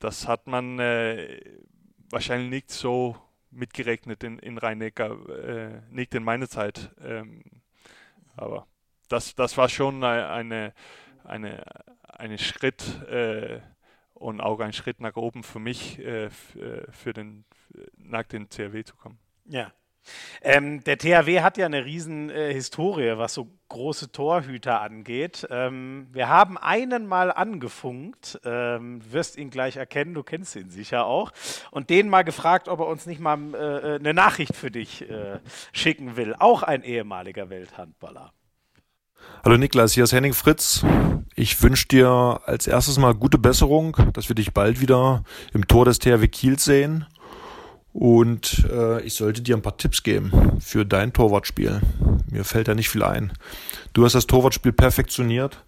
das hat man äh, wahrscheinlich nicht so mitgerechnet in, in Rhein-Neckar, äh, nicht in meiner Zeit. Ähm, aber das, das war schon eine, eine, eine Schritt äh, und auch ein Schritt nach oben für mich, äh für den, nach den CRW zu kommen. Ja. Ähm, der THW hat ja eine riesen äh, Historie, was so große Torhüter angeht. Ähm, wir haben einen mal angefunkt, ähm, wirst ihn gleich erkennen, du kennst ihn sicher auch, und den mal gefragt, ob er uns nicht mal äh, äh eine Nachricht für dich äh, schicken will. Auch ein ehemaliger Welthandballer. Hallo Niklas, hier ist Henning Fritz. Ich wünsche dir als erstes mal gute Besserung, dass wir dich bald wieder im Tor des THW Kiel sehen. Und äh, ich sollte dir ein paar Tipps geben für dein Torwartspiel. Mir fällt da nicht viel ein. Du hast das Torwartspiel perfektioniert.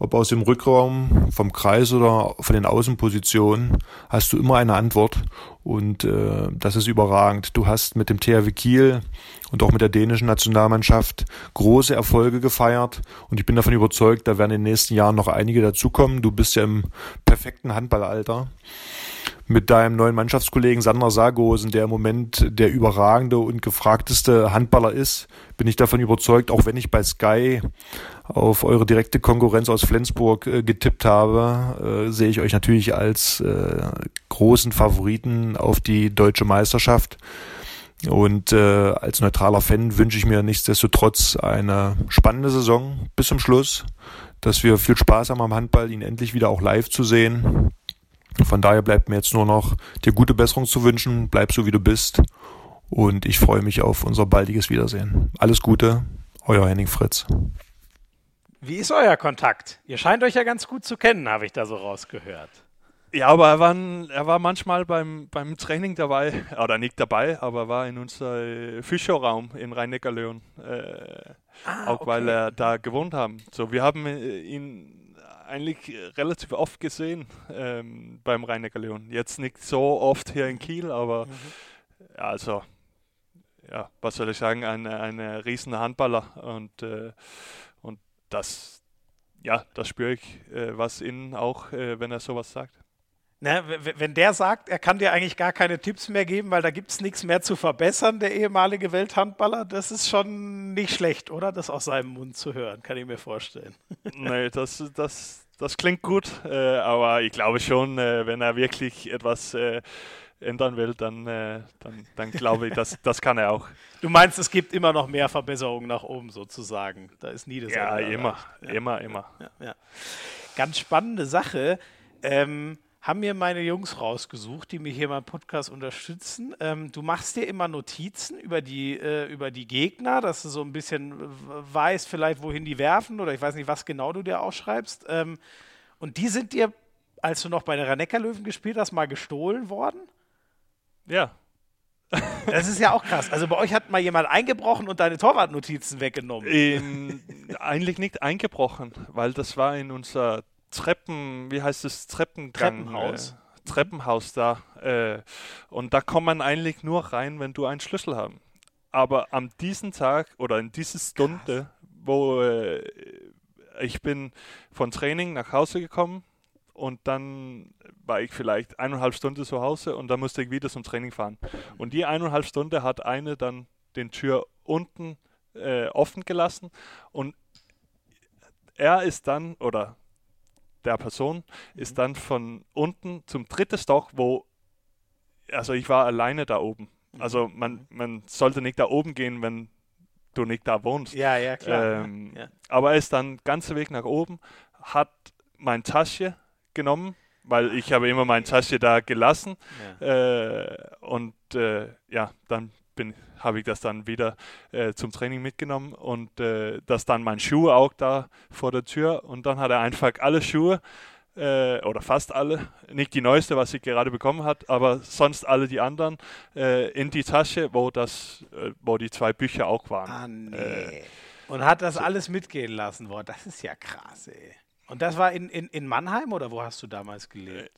Ob aus dem Rückraum, vom Kreis oder von den Außenpositionen, hast du immer eine Antwort. Und äh, das ist überragend. Du hast mit dem THW Kiel und auch mit der dänischen Nationalmannschaft große Erfolge gefeiert. Und ich bin davon überzeugt, da werden in den nächsten Jahren noch einige dazukommen. Du bist ja im perfekten Handballalter mit deinem neuen Mannschaftskollegen Sander Sargosen, der im Moment der überragende und gefragteste Handballer ist, bin ich davon überzeugt, auch wenn ich bei Sky auf eure direkte Konkurrenz aus Flensburg äh, getippt habe, äh, sehe ich euch natürlich als äh, großen Favoriten auf die deutsche Meisterschaft. Und äh, als neutraler Fan wünsche ich mir nichtsdestotrotz eine spannende Saison bis zum Schluss, dass wir viel Spaß haben am Handball, ihn endlich wieder auch live zu sehen von daher bleibt mir jetzt nur noch dir gute Besserung zu wünschen. Bleib so wie du bist. Und ich freue mich auf unser baldiges Wiedersehen. Alles Gute, euer Henning Fritz. Wie ist euer Kontakt? Ihr scheint euch ja ganz gut zu kennen, habe ich da so rausgehört. Ja, aber er war, er war manchmal beim, beim Training dabei, oder nicht dabei, aber war in unser Fischerraum in Rhein-Neckar-Löwen. Äh, ah, auch okay. weil er da gewohnt haben. So, wir haben äh, ihn eigentlich relativ oft gesehen ähm, beim rhein Leon. Jetzt nicht so oft hier in Kiel, aber mhm. also, ja, was soll ich sagen, ein, ein riesen Handballer und, äh, und das, ja, das spüre ich, äh, was in auch, äh, wenn er sowas sagt. Na, wenn der sagt, er kann dir eigentlich gar keine Tipps mehr geben, weil da gibt es nichts mehr zu verbessern, der ehemalige Welthandballer, das ist schon nicht schlecht, oder? Das aus seinem Mund zu hören, kann ich mir vorstellen. Nee, das, das, das klingt gut, äh, aber ich glaube schon, äh, wenn er wirklich etwas äh, ändern will, dann, äh, dann, dann glaube ich, das, das kann er auch. Du meinst, es gibt immer noch mehr Verbesserungen nach oben sozusagen. Da ist nie das Ja, immer, ja. immer, immer. Ja, ja. Ganz spannende Sache. Ähm, haben mir meine Jungs rausgesucht, die mich hier beim Podcast unterstützen. Ähm, du machst dir immer Notizen über die, äh, über die Gegner, dass du so ein bisschen weißt, vielleicht wohin die werfen oder ich weiß nicht, was genau du dir aufschreibst. Ähm, und die sind dir, als du noch bei der Raneckerlöwen gespielt hast, mal gestohlen worden? Ja. Das ist ja auch krass. Also bei euch hat mal jemand eingebrochen und deine Torwartnotizen weggenommen. In, eigentlich nicht eingebrochen, weil das war in unser Treppen, wie heißt es, Treppengang. Treppenhaus. Äh, Treppenhaus da. Äh, und da kommt man eigentlich nur rein, wenn du einen Schlüssel hast. Aber am diesen Tag oder in dieser Stunde, Krass. wo äh, ich bin von Training nach Hause gekommen und dann war ich vielleicht eineinhalb Stunden zu Hause und dann musste ich wieder zum Training fahren. Und die eineinhalb Stunden hat eine dann den Tür unten äh, offen gelassen und er ist dann, oder der Person ist mhm. dann von unten zum dritten Stock, wo, also ich war alleine da oben. Mhm. Also man, mhm. man sollte nicht da oben gehen, wenn du nicht da wohnst. Ja, ja, klar. Ähm, ja. Aber er ist dann ganze Weg nach oben, hat meine Tasche genommen, weil ich habe immer meine Tasche da gelassen. Ja. Äh, und äh, ja, dann bin, habe ich das dann wieder äh, zum Training mitgenommen und äh, das dann mein Schuh auch da vor der Tür und dann hat er einfach alle Schuhe äh, oder fast alle, nicht die neueste, was ich gerade bekommen hat, aber sonst alle die anderen äh, in die Tasche, wo das, äh, wo die zwei Bücher auch waren. Ah, nee. Äh, und hat das so. alles mitgehen lassen. Boah, das ist ja krass, ey. Und das war in, in, in Mannheim oder wo hast du damals gelebt?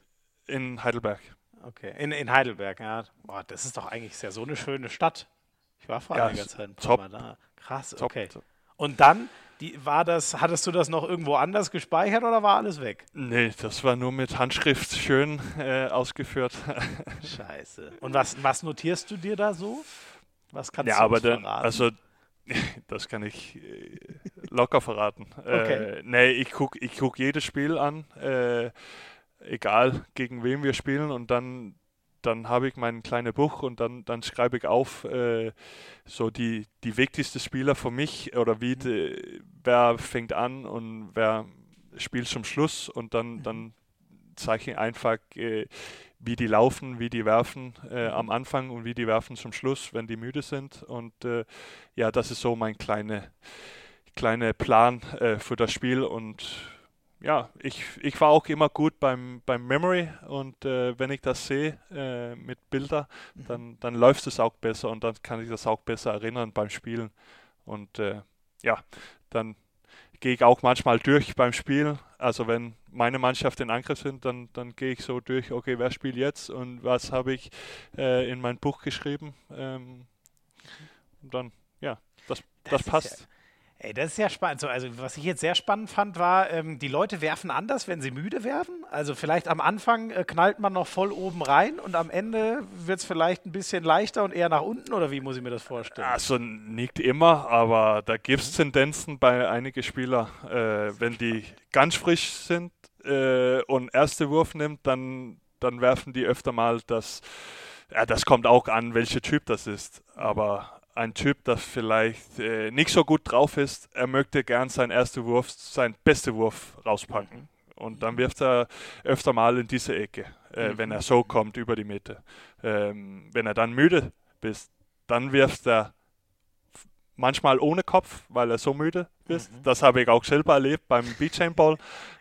In Heidelberg. Okay, in, in Heidelberg, ja. Boah, das ist doch eigentlich sehr so eine schöne Stadt. Ich war vor ja, einiger Zeit ein paar top. Mal da. Krass, top, okay. Top. Und dann, die, war das, hattest du das noch irgendwo anders gespeichert oder war alles weg? Nee, das war nur mit Handschrift schön äh, ausgeführt. Scheiße. Und was, was notierst du dir da so? Was kannst ja, du aber verraten? dann, also das kann ich äh, locker verraten. Okay. Äh, nee, ich gucke ich guck jedes Spiel an, äh, egal gegen wen wir spielen und dann dann habe ich mein kleines Buch und dann, dann schreibe ich auf äh, so die, die wichtigsten Spieler für mich oder wie die, wer fängt an und wer spielt zum Schluss und dann, dann zeige ich einfach, äh, wie die laufen, wie die werfen äh, am Anfang und wie die werfen zum Schluss, wenn die müde sind. Und äh, ja, das ist so mein kleiner kleine Plan äh, für das Spiel und ja, ich, ich war auch immer gut beim, beim Memory und äh, wenn ich das sehe äh, mit Bildern, dann, dann läuft es auch besser und dann kann ich das auch besser erinnern beim Spielen. Und äh, ja, dann gehe ich auch manchmal durch beim Spielen. Also wenn meine Mannschaft in Angriff sind, dann, dann gehe ich so durch, okay, wer spielt jetzt und was habe ich äh, in mein Buch geschrieben. Ähm, und dann, ja, das, das, Das passt. Ey, das ist ja spannend. So, also, was ich jetzt sehr spannend fand, war, ähm, die Leute werfen anders, wenn sie müde werden. Also, vielleicht am Anfang äh, knallt man noch voll oben rein und am Ende wird es vielleicht ein bisschen leichter und eher nach unten. Oder wie muss ich mir das vorstellen? Also nicht immer, aber da gibt es Tendenzen bei einigen Spielern. Äh, wenn die ganz frisch sind äh, und erste Wurf nimmt, dann, dann werfen die öfter mal das. Ja, das kommt auch an, welcher Typ das ist. Aber ein Typ, der vielleicht äh, nicht so gut drauf ist, er möchte gern seinen ersten Wurf, seinen besten Wurf rauspacken. Und dann wirft er öfter mal in diese Ecke, äh, wenn er so kommt über die Mitte. Ähm, wenn er dann müde ist, dann wirft er manchmal ohne Kopf, weil er so müde ist. Das habe ich auch selber erlebt beim Beachhandball.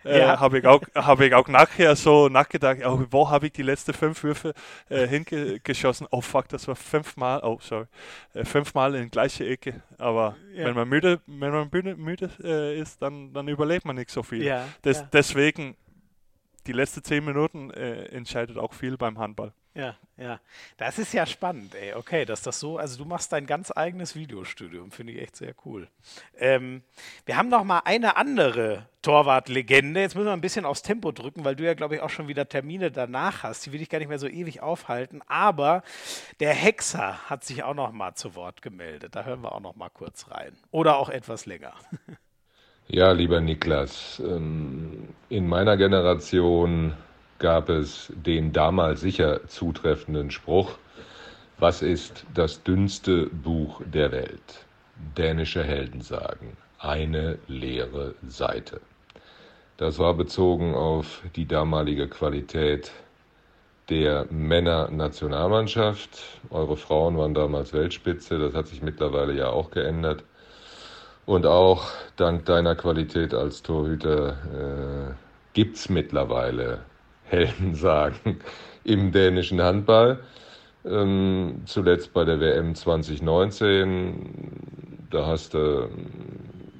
Äh, Ja. Habe ich, auch- habe ich auch nachher so nachgedacht, oh, wo habe ich die letzten fünf Würfe äh, hingeschossen? Oh fuck, das war fünfmal, oh sorry, äh, fünfmal in gleiche Ecke. Aber Ja. wenn man müde, wenn man müde, müde äh, ist, dann, dann überlebt man nicht so viel. ja, Des, Deswegen, die letzten zehn Minuten äh, entscheidet auch viel beim Handball. Ja, ja. Das ist ja spannend, ey. Okay, dass das so, also du machst dein ganz eigenes Videostudium, finde ich echt sehr cool. Ähm, wir haben noch mal eine andere Torwart-Legende. Jetzt müssen wir ein bisschen aufs Tempo drücken, weil du ja, glaube ich, auch schon wieder Termine danach hast. Die will ich gar nicht mehr so ewig aufhalten. Aber der Hexer hat sich auch noch mal zu Wort gemeldet. Da hören wir auch noch mal kurz rein. Oder auch etwas länger. Ja, lieber Niklas, ähm, in meiner Generation gab es den damals sicher zutreffenden Spruch, was ist das dünnste Buch der Welt? Dänische Helden sagen, eine leere Seite. Das war bezogen auf die damalige Qualität der Männernationalmannschaft. Eure Frauen waren damals Weltspitze, das hat sich mittlerweile ja auch geändert. Und auch dank deiner Qualität als Torhüter äh, gibt es mittlerweile Heldensagen im dänischen Handball. Ähm, zuletzt bei der WM 2019, da hast du ähm,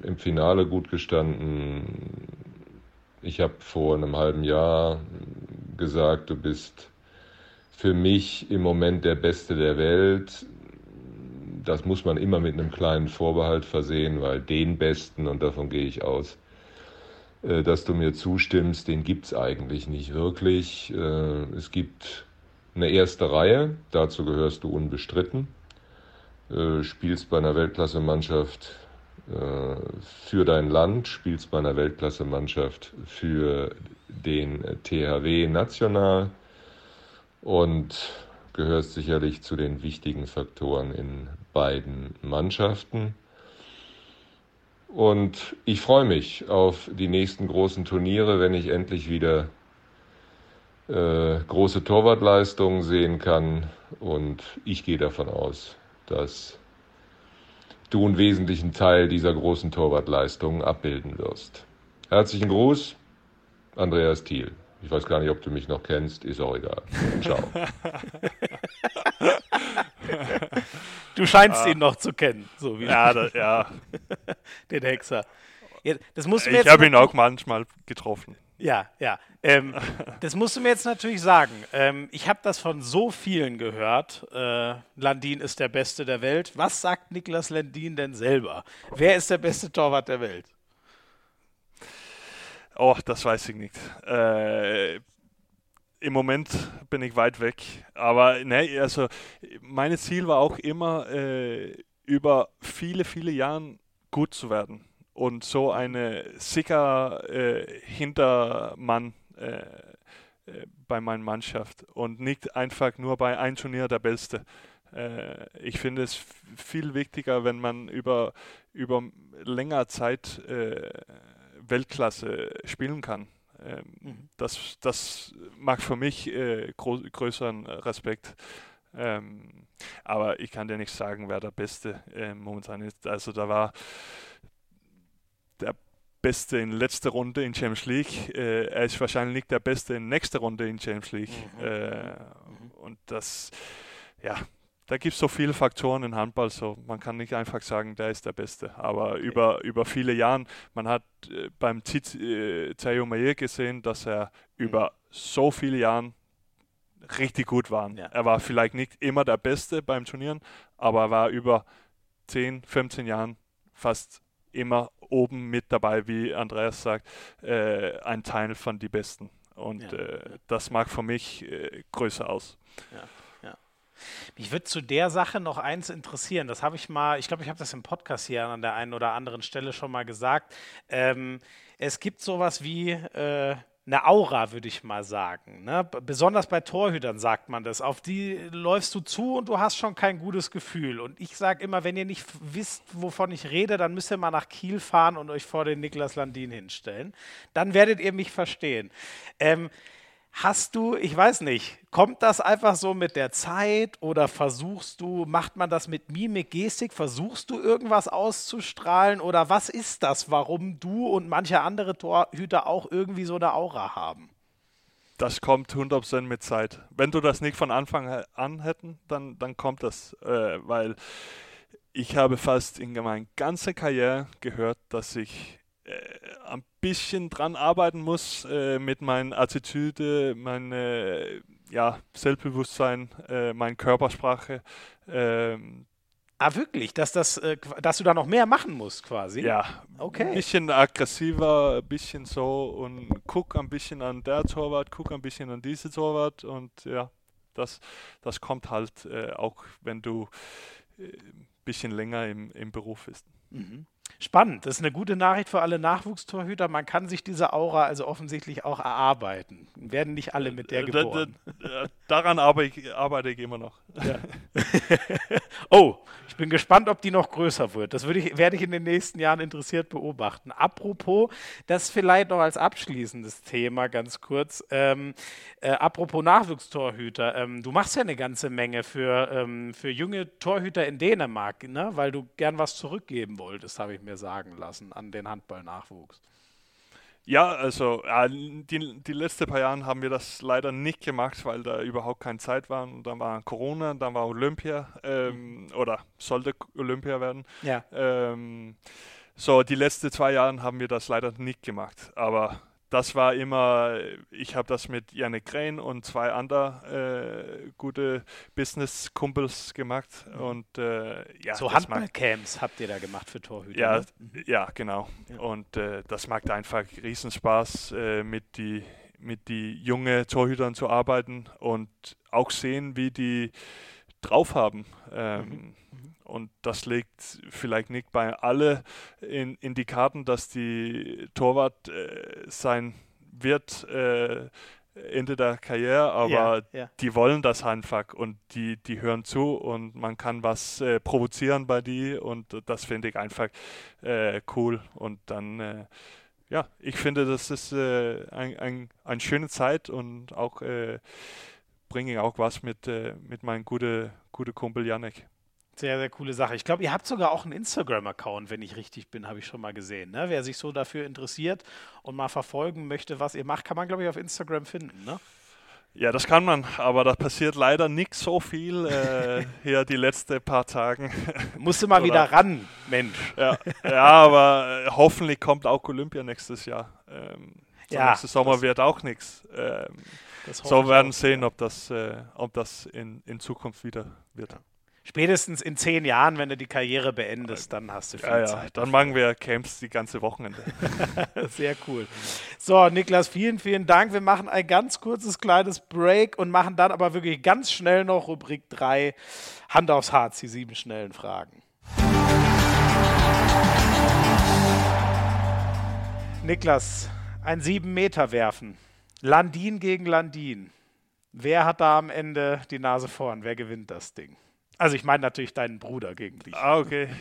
im Finale gut gestanden. Ich habe vor einem halben Jahr gesagt, du bist für mich im Moment der Beste der Welt das muss man immer mit einem kleinen Vorbehalt versehen, weil den Besten, und davon gehe ich aus, dass du mir zustimmst, den gibt es eigentlich nicht wirklich. Äh, Es gibt eine erste Reihe, dazu gehörst du unbestritten, Äh, spielst bei einer Weltklasse-Mannschaft äh, für dein Land, spielst bei einer Weltklasse-Mannschaft für den THW national und gehörst sicherlich zu den wichtigen Faktoren in beiden Mannschaften. Und ich freue mich auf die nächsten großen Turniere, wenn ich endlich wieder äh, große Torwartleistungen sehen kann. Und ich gehe davon aus, dass du einen wesentlichen Teil dieser großen Torwartleistungen abbilden wirst. Herzlichen Gruß, Andreas Thiel. Ich weiß gar nicht, ob du mich noch kennst, ist auch egal. Ciao. Du scheinst ihn noch zu kennen, so wie Ja, da, ja. den Hexer. Ja, das musst du mir ich habe ihn auch manchmal getroffen. Ja, ja. Ähm, das musst du mir jetzt natürlich sagen. Ähm, ich habe das von so vielen gehört. Äh, Landin ist der Beste der Welt. Was sagt Niklas Landin denn selber? Wer ist der beste Torwart der Welt? Oh, das weiß ich nicht. Äh, Im Moment bin ich weit weg. Aber ne, also mein Ziel war auch immer, äh, über viele, viele Jahre gut zu werden und so eine sicher äh, Hintermann äh, äh, bei meiner Mannschaft und nicht einfach nur bei einem Turnier der Beste. Äh, ich finde es viel wichtiger, wenn man über, über länger Zeit äh, Weltklasse spielen kann. Ähm, mhm. das, das macht für mich äh, größeren Respekt. Ähm, aber ich kann dir nicht sagen, wer der Beste äh, momentan ist. Also da war der Beste in letzter Runde in Champions League. Äh, er ist wahrscheinlich nicht der Beste in nächster Runde in Champions League. Mhm. Äh, mhm. Und das, ja, da gibt es so viele Faktoren in Handball, so man kann nicht einfach sagen, der ist der Beste. Aber okay. über, über viele Jahre, man hat äh, beim äh, Theo Mayer gesehen, dass er mhm. über so viele Jahre richtig gut war. Ja. Er war vielleicht nicht immer der Beste beim Turnieren, aber er war über 10, 15 Jahren fast immer oben mit dabei, wie Andreas sagt, äh, ein Teil von die Besten. Und ja. äh, das mag für mich äh, größer aus. Ja. Mich würde zu der Sache noch eins interessieren. Das habe ich mal, ich glaube, ich habe das im Podcast hier an der einen oder anderen Stelle schon mal gesagt. Ähm, es gibt sowas wie äh, eine Aura, würde ich mal sagen. Ne? Besonders bei Torhütern sagt man das. Auf die läufst du zu und du hast schon kein gutes Gefühl. Und ich sage immer, wenn ihr nicht wisst, wovon ich rede, dann müsst ihr mal nach Kiel fahren und euch vor den Niklas Landin hinstellen. Dann werdet ihr mich verstehen. Ähm, Hast du, ich weiß nicht, kommt das einfach so mit der Zeit oder versuchst du, macht man das mit Mimik, Gestik, versuchst du irgendwas auszustrahlen oder was ist das, warum du und manche andere Torhüter auch irgendwie so eine Aura haben? Das kommt 100% mit Zeit. Wenn du das nicht von Anfang an hätten, dann, dann kommt das, äh, weil ich habe fast in meiner ganzen Karriere gehört, dass ich ein bisschen dran arbeiten muss äh, mit meiner Attitüde, meinem äh, ja, Selbstbewusstsein, äh, meiner Körpersprache. Ähm, Ah, wirklich? Dass, das, äh, dass du da noch mehr machen musst, quasi? Ja. Okay. Ein bisschen aggressiver, ein bisschen so und guck ein bisschen an der Torwart, guck ein bisschen an diese Torwart und ja, das, das kommt halt äh, auch, wenn du ein äh, bisschen länger im, im Beruf bist. Mhm. Spannend. Das ist eine gute Nachricht für alle Nachwuchstorhüter. Man kann sich diese Aura also offensichtlich auch erarbeiten. Werden nicht alle mit der geboren. Daran arbeite ich, immer noch. Ja. oh, ich bin gespannt, ob die noch größer wird. Das ich, werde ich in den nächsten Jahren interessiert beobachten. Apropos, das vielleicht noch als abschließendes Thema ganz kurz. Ähm, äh, apropos Nachwuchstorhüter. Ähm, du machst ja eine ganze Menge für, ähm, für junge Torhüter in Dänemark, ne? weil du gern was zurückgeben wolltest, habe ich mir sagen lassen, an den Handballnachwuchs. Ja, also äh, die, die letzten paar Jahre haben wir das leider nicht gemacht, weil da überhaupt keine Zeit war. Und dann war Corona, dann war Olympia ähm, oder sollte Olympia werden. Ja. Ähm, so, die letzten zwei Jahre haben wir das leider nicht gemacht. Aber das war immer, ich habe das mit Janik Krähen und zwei anderen äh, gute Business-Kumpels gemacht. Mhm. Und, äh, ja, so Handballcamps habt ihr da gemacht für Torhüter? Ja, ne? Ja genau. Ja. Und äh, das macht einfach Riesenspaß, äh, mit die mit die jungen Torhütern zu arbeiten und auch sehen, wie die drauf haben. Ähm, mhm. Und das legt vielleicht nicht bei alle in, in die Karten, dass die Torwart äh, sein wird äh, Ende der Karriere, aber ja, ja. die wollen das einfach und die, die hören zu und man kann was äh, provozieren bei die und das finde ich einfach äh, cool. Und dann, äh, ja, ich finde, das ist äh, ein, ein, eine schöne Zeit und auch bringe auch was mit, mit meinem guten gute Kumpel Janek. Sehr, sehr coole Sache. Ich glaube, ihr habt sogar auch einen Instagram-Account, wenn ich richtig bin, habe ich schon mal gesehen. Ne? Wer sich so dafür interessiert und mal verfolgen möchte, was ihr macht, kann man, glaube ich, auf Instagram finden. Ne? Ja, das kann man, aber da passiert leider nicht so viel äh, hier die letzten paar Tage. Musste mal wieder ran, Mensch. Ja, ja aber äh, hoffentlich kommt auch Olympia nächstes Jahr. Ähm, ja, nächste Sommer wird auch nichts. Ähm, so werden sehen, ob das, äh, ob das in, in Zukunft wieder wird. Ja. Spätestens in zehn Jahren, wenn du die Karriere beendest, dann hast du viel ja, Zeit. Dann machen wir Camps die ganze Wochenende. Sehr cool. So, Niklas, vielen, vielen Dank. Wir machen ein ganz kurzes kleines Break und machen dann aber wirklich ganz schnell noch Rubrik 3 Hand aufs Harz, die sieben schnellen Fragen. Niklas, ein sieben Meter werfen. Landin gegen Landin. Wer hat da am Ende die Nase vorn? Wer gewinnt das Ding? Also ich meine natürlich deinen Bruder gegen dich. Ah, okay.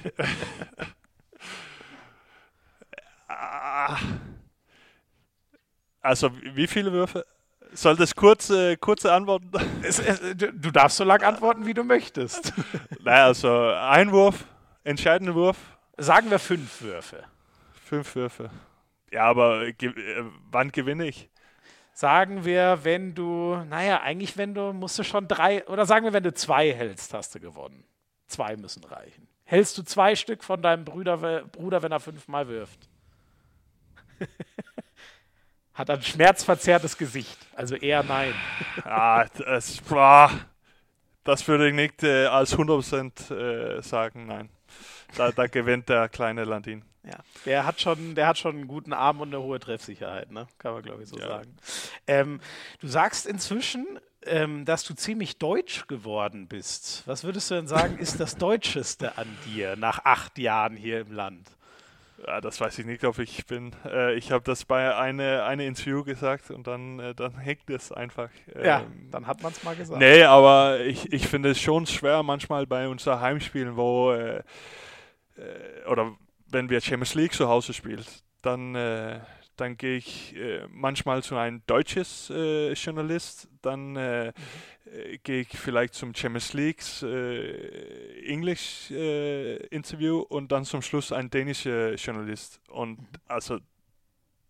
Also wie viele Würfe? Soll das kurze, kurze Antworten? Es, es, du darfst so lange antworten, wie du möchtest. Naja, also ein Wurf, entscheidender Wurf. Sagen wir fünf Würfe. Fünf Würfe. Ja, aber ge äh, wann gewinne ich? Sagen wir, wenn du, naja, eigentlich, wenn du, musst du schon drei, oder sagen wir, wenn du zwei hältst, hast du gewonnen. Zwei müssen reichen. Hältst du zwei Stück von deinem Bruder, Bruder wenn er fünfmal wirft? Hat ein schmerzverzerrtes Gesicht, also eher nein. ah, das, boah, das würde ich nicht äh, als 100% äh, sagen, nein. Da, da gewinnt der kleine Landin. Ja, der hat schon, der hat schon einen guten Arm und eine hohe Treffsicherheit, ne? Kann man glaube ich so ja. sagen. Ähm, du sagst inzwischen, ähm, dass du ziemlich deutsch geworden bist. Was würdest du denn sagen, ist das Deutscheste an dir nach acht Jahren hier im Land? Ja, das weiß ich nicht, ob ich bin. Äh, ich habe das bei einem eine Interview gesagt und dann, äh, dann hängt es einfach. Ähm, ja, dann hat man es mal gesagt. Nee, aber ich, ich finde es schon schwer manchmal bei unseren Heimspielen, wo äh, äh oder wenn wir Champions League zu Hause spielen, dann, äh, dann gehe ich äh, manchmal zu einem deutsches äh, Journalist, dann mhm. Gehe ich vielleicht zum Champions League äh, English Interview und dann zum Schluss ein dänischer Journalist. Und mhm. also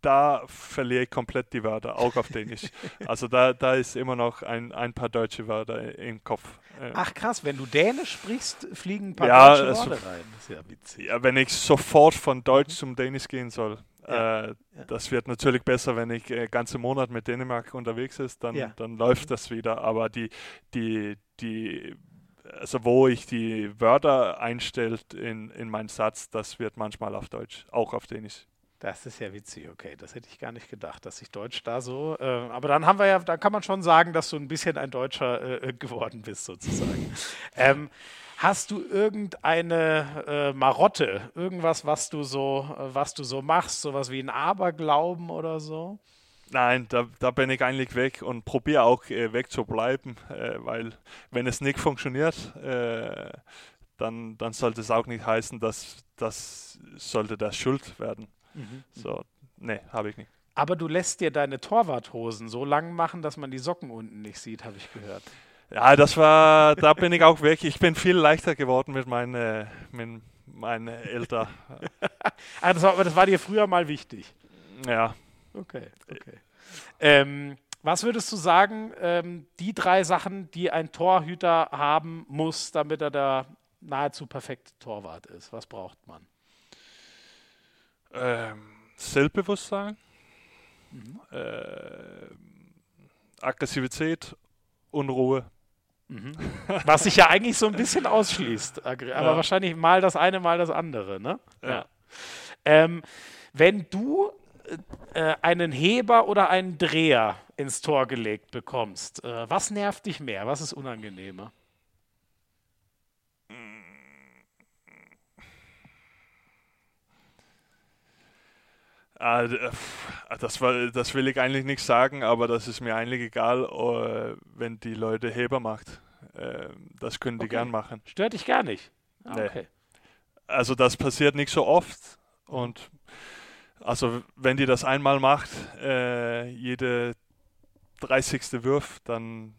da verliere ich komplett die Wörter, auch auf Dänisch. also da, da ist immer noch ein, ein paar deutsche Wörter im Kopf. Ach krass, wenn du Dänisch sprichst, fliegen ein paar ja, deutsche Worte also, rein. Das ist ja witzig. Ja, wenn ich sofort von Deutsch zum Dänisch gehen soll. Ja, äh, ja. Das wird natürlich besser, wenn ich äh, ganze Monat mit Dänemark unterwegs ist, dann, dann läuft das wieder. Aber die, die, die, also wo ich die Wörter einstellt in, in meinen Satz, das wird manchmal auf Deutsch, auch auf Dänisch. Das ist ja witzig, okay. Das hätte ich gar nicht gedacht, dass sich Deutsch da so. Äh, aber dann haben wir ja, da kann man schon sagen, dass du ein bisschen ein Deutscher äh, äh geworden bist, sozusagen. ähm, hast du irgendeine äh, Marotte, irgendwas, was du so, äh, was du so machst, sowas wie ein Aberglauben oder so? Nein, da, da bin ich eigentlich weg und probiere auch äh, wegzubleiben, weil wenn es nicht funktioniert, dann, dann sollte es auch nicht heißen, dass das sollte der Schuld werden. Mhm. So, nee, habe ich nicht. Aber du lässt dir deine Torwarthosen so lang machen, dass man die Socken unten nicht sieht, habe ich gehört. Ja, das war, da bin ich auch weg. Ich bin viel leichter geworden mit meinen mit meinen Eltern. ah, das war, aber das war dir früher mal wichtig. Ja. Okay, okay. Ähm, was würdest du sagen, ähm, die drei Sachen, die ein Torhüter haben muss, damit er der nahezu perfekte Torwart ist? Was braucht man? Ähm, Selbstbewusstsein, mhm. äh, Aggressivität, Unruhe. Mhm. Was sich ja eigentlich so ein bisschen ausschließt. Aber ja. wahrscheinlich mal das eine, mal das andere, ne? Ja. ja. Ähm, wenn du äh, einen Heber oder einen Dreher ins Tor gelegt bekommst, äh, was nervt dich mehr? Was ist unangenehmer? Das, war, das will ich eigentlich nicht sagen, aber das ist mir eigentlich egal, äh, wenn die Leute Heber macht. Ähm, das können die okay. gern machen. Stört dich gar nicht. Ah, nee. okay. Also das passiert nicht so oft und also wenn die das einmal macht, äh, jede 30. Wurf, dann,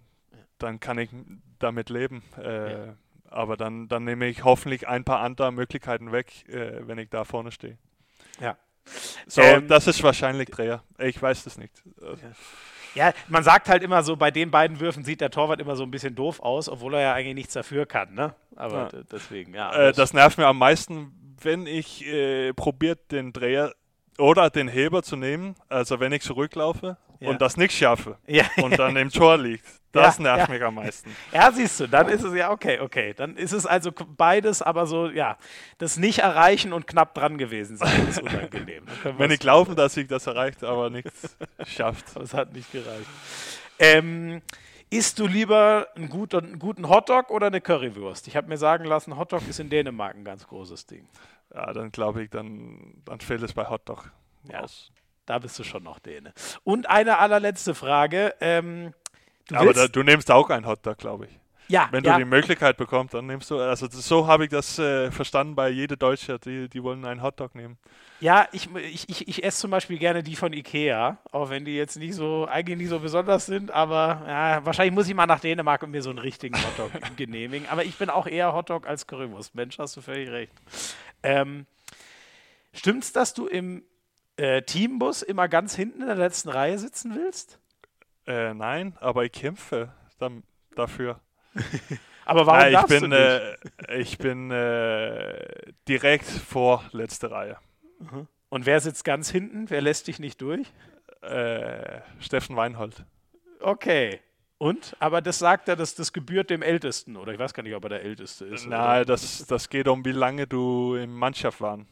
dann kann ich damit leben. Äh, ja. Aber dann, dann nehme ich hoffentlich ein paar andere Möglichkeiten weg, äh, wenn ich da vorne stehe. Ja, so, ähm, das ist wahrscheinlich Dreher. Ich weiß das nicht. Ja. ja. man sagt halt immer so, bei den beiden Würfen sieht der Torwart immer so ein bisschen doof aus, obwohl er ja eigentlich nichts dafür kann, ne? Aber ja. deswegen, ja. Äh, das nervt mir am meisten, wenn ich äh, probiert den Dreher oder den Heber zu nehmen, also wenn ich zurücklaufe Ja. und das nicht schaffe Ja. und dann im Tor liegt. Das Ja, nervt mich am meisten. Ja, siehst du, dann ist es ja okay, okay. Dann ist es also beides, aber so, ja, das Nicht-Erreichen und knapp dran gewesen sein ist unangenehm. Wenn ich glaube, dass ich das erreicht, aber nichts schafft. Aber es hat nicht gereicht. Ähm, isst du lieber einen guten, einen guten Hotdog oder eine Currywurst? Ich habe mir sagen lassen, Hotdog ist in Dänemark ein ganz großes Ding. Ja, dann glaube ich, dann, dann fehlt es bei Hotdog Ja. aus. Da bist du schon noch Däne. Und eine allerletzte Frage. Ähm, du Aber da, du nimmst auch einen Hotdog, glaube ich. ja, Wenn ja, du die Möglichkeit bekommst, dann nimmst du, also so habe ich das äh, verstanden bei jeder Deutsche, die, die wollen einen Hotdog nehmen. Ja, ich, ich, ich, ich esse zum Beispiel gerne die von Ikea, auch wenn die jetzt nicht so, eigentlich nicht so besonders sind, aber ja, wahrscheinlich muss ich mal nach Dänemark und mir so einen richtigen Hotdog genehmigen. Aber ich bin auch eher Hotdog als Currywurst. Mensch, hast du völlig recht. Ähm, stimmt's, dass du im äh, Teambus immer ganz hinten in der letzten Reihe sitzen willst? Äh, nein, aber ich kämpfe dann, dafür. Aber warum Nein, ich darfst bin, du nicht? äh, ich bin äh, direkt vor letzte Reihe. und wer sitzt ganz hinten? Wer lässt dich nicht durch? Äh, Steffen Weinhold. Okay. Und? Aber das sagt er, dass das gebührt dem Ältesten. Oder ich weiß gar nicht, ob er der Älteste ist. Nein, das, das geht um, wie lange du in Mannschaft waren.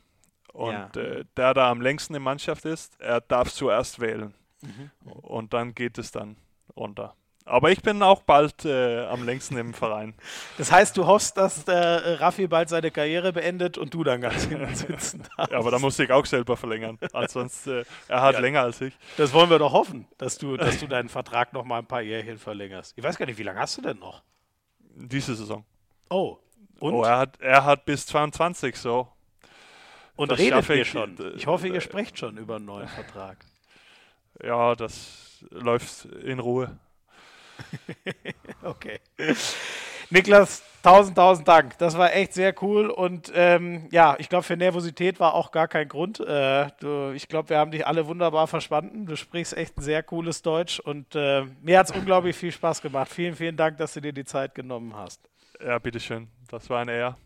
Und Ja. äh, der, der am längsten in Mannschaft ist, er darf zuerst wählen. Mhm. Und dann geht es dann runter. Aber ich bin auch bald äh, am längsten im Verein. Das heißt, du hoffst, dass der äh, Raffi bald seine Karriere beendet und du dann ganz hinten sitzen darfst. Ja, aber da musste ich auch selber verlängern. Ansonsten, äh, er hat Ja. länger als ich. Das wollen wir doch hoffen, dass du, dass du deinen Vertrag noch mal ein paar Jährchen verlängerst. Ich weiß gar nicht, wie lange hast du denn noch? Diese Saison. Oh. Und, Oh, er hat, er hat bis 22 so. und das redet ihr ich, schon? äh, Ich hoffe, äh, ihr sprecht schon über einen neuen Vertrag. Ja, das läuft in Ruhe. Okay. Niklas, tausend, tausend Dank. Das war echt sehr cool und ähm, ja, ich glaube, für Nervosität war auch gar kein Grund. Äh, du, ich glaube, wir haben dich alle wunderbar verstanden. Du sprichst echt ein sehr cooles Deutsch und äh, mir hat es unglaublich viel Spaß gemacht. Vielen, vielen Dank, dass du dir die Zeit genommen hast. Ja, bitteschön. Das war eine Ehre.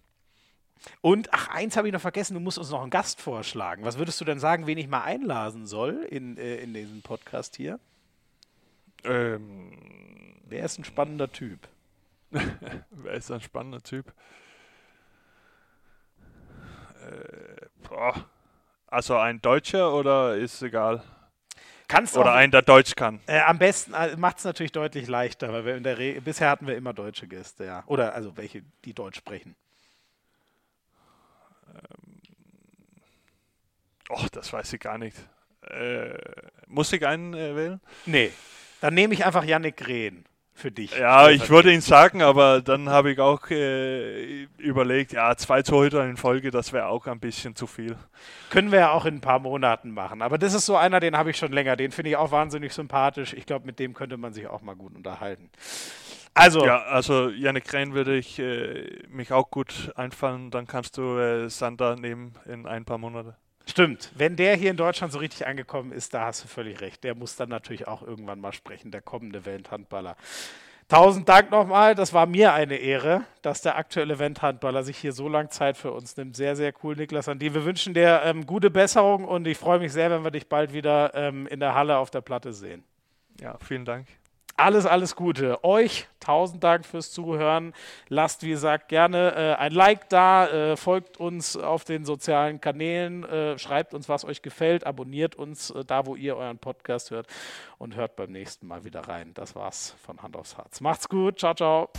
Und, ach, eins habe ich noch vergessen, du musst uns noch einen Gast vorschlagen. Was würdest du denn sagen, wen ich mal einladen soll in, äh, in diesen Podcast hier? Ähm, Wer ist ein spannender Typ? wer ist ein spannender Typ? Äh. Also ein Deutscher oder ist egal? Kannst Oder auch, ein, der Deutsch kann. Äh, am besten äh, macht es natürlich deutlich leichter, weil wir in der Re bisher hatten wir immer deutsche Gäste, ja. Oder also welche, die Deutsch sprechen. Och, das weiß ich gar nicht. Äh, muss ich einen äh, wählen? Nee. Dann nehme ich einfach Yannick Rehn für dich. Ja, ich würde ihn sagen, aber dann habe ich auch äh, überlegt, ja, zwei Torhüter in Folge, das wäre auch ein bisschen zu viel. Können wir ja auch in ein paar Monaten machen. Aber das ist so einer, den habe ich schon länger. Den finde ich auch wahnsinnig sympathisch. Ich glaube, mit dem könnte man sich auch mal gut unterhalten. Also, Ja, also Yannick Krähen würde ich äh, mich auch gut einfallen, dann kannst du äh, Sander nehmen in ein paar Monate. Stimmt. Wenn der hier in Deutschland so richtig angekommen ist, da hast du völlig recht. Der muss dann natürlich auch irgendwann mal sprechen, der kommende Welthandballer. Tausend Dank nochmal. Das war mir eine Ehre, dass der aktuelle Welthandballer sich hier so lange Zeit für uns nimmt. Sehr, sehr cool, Niklas Andi. Wir wünschen dir ähm, gute Besserung und ich freue mich sehr, wenn wir dich bald wieder ähm, in der Halle auf der Platte sehen. Ja, vielen Dank. Alles, alles Gute. Euch tausend Dank fürs Zuhören. Lasst, wie gesagt, gerne äh, ein Like da, äh, folgt uns auf den sozialen Kanälen, äh, schreibt uns, was euch gefällt, abonniert uns äh, da, wo ihr euren Podcast hört und hört beim nächsten Mal wieder rein. Das war's von Hand aufs Herz. Macht's gut. Ciao, ciao.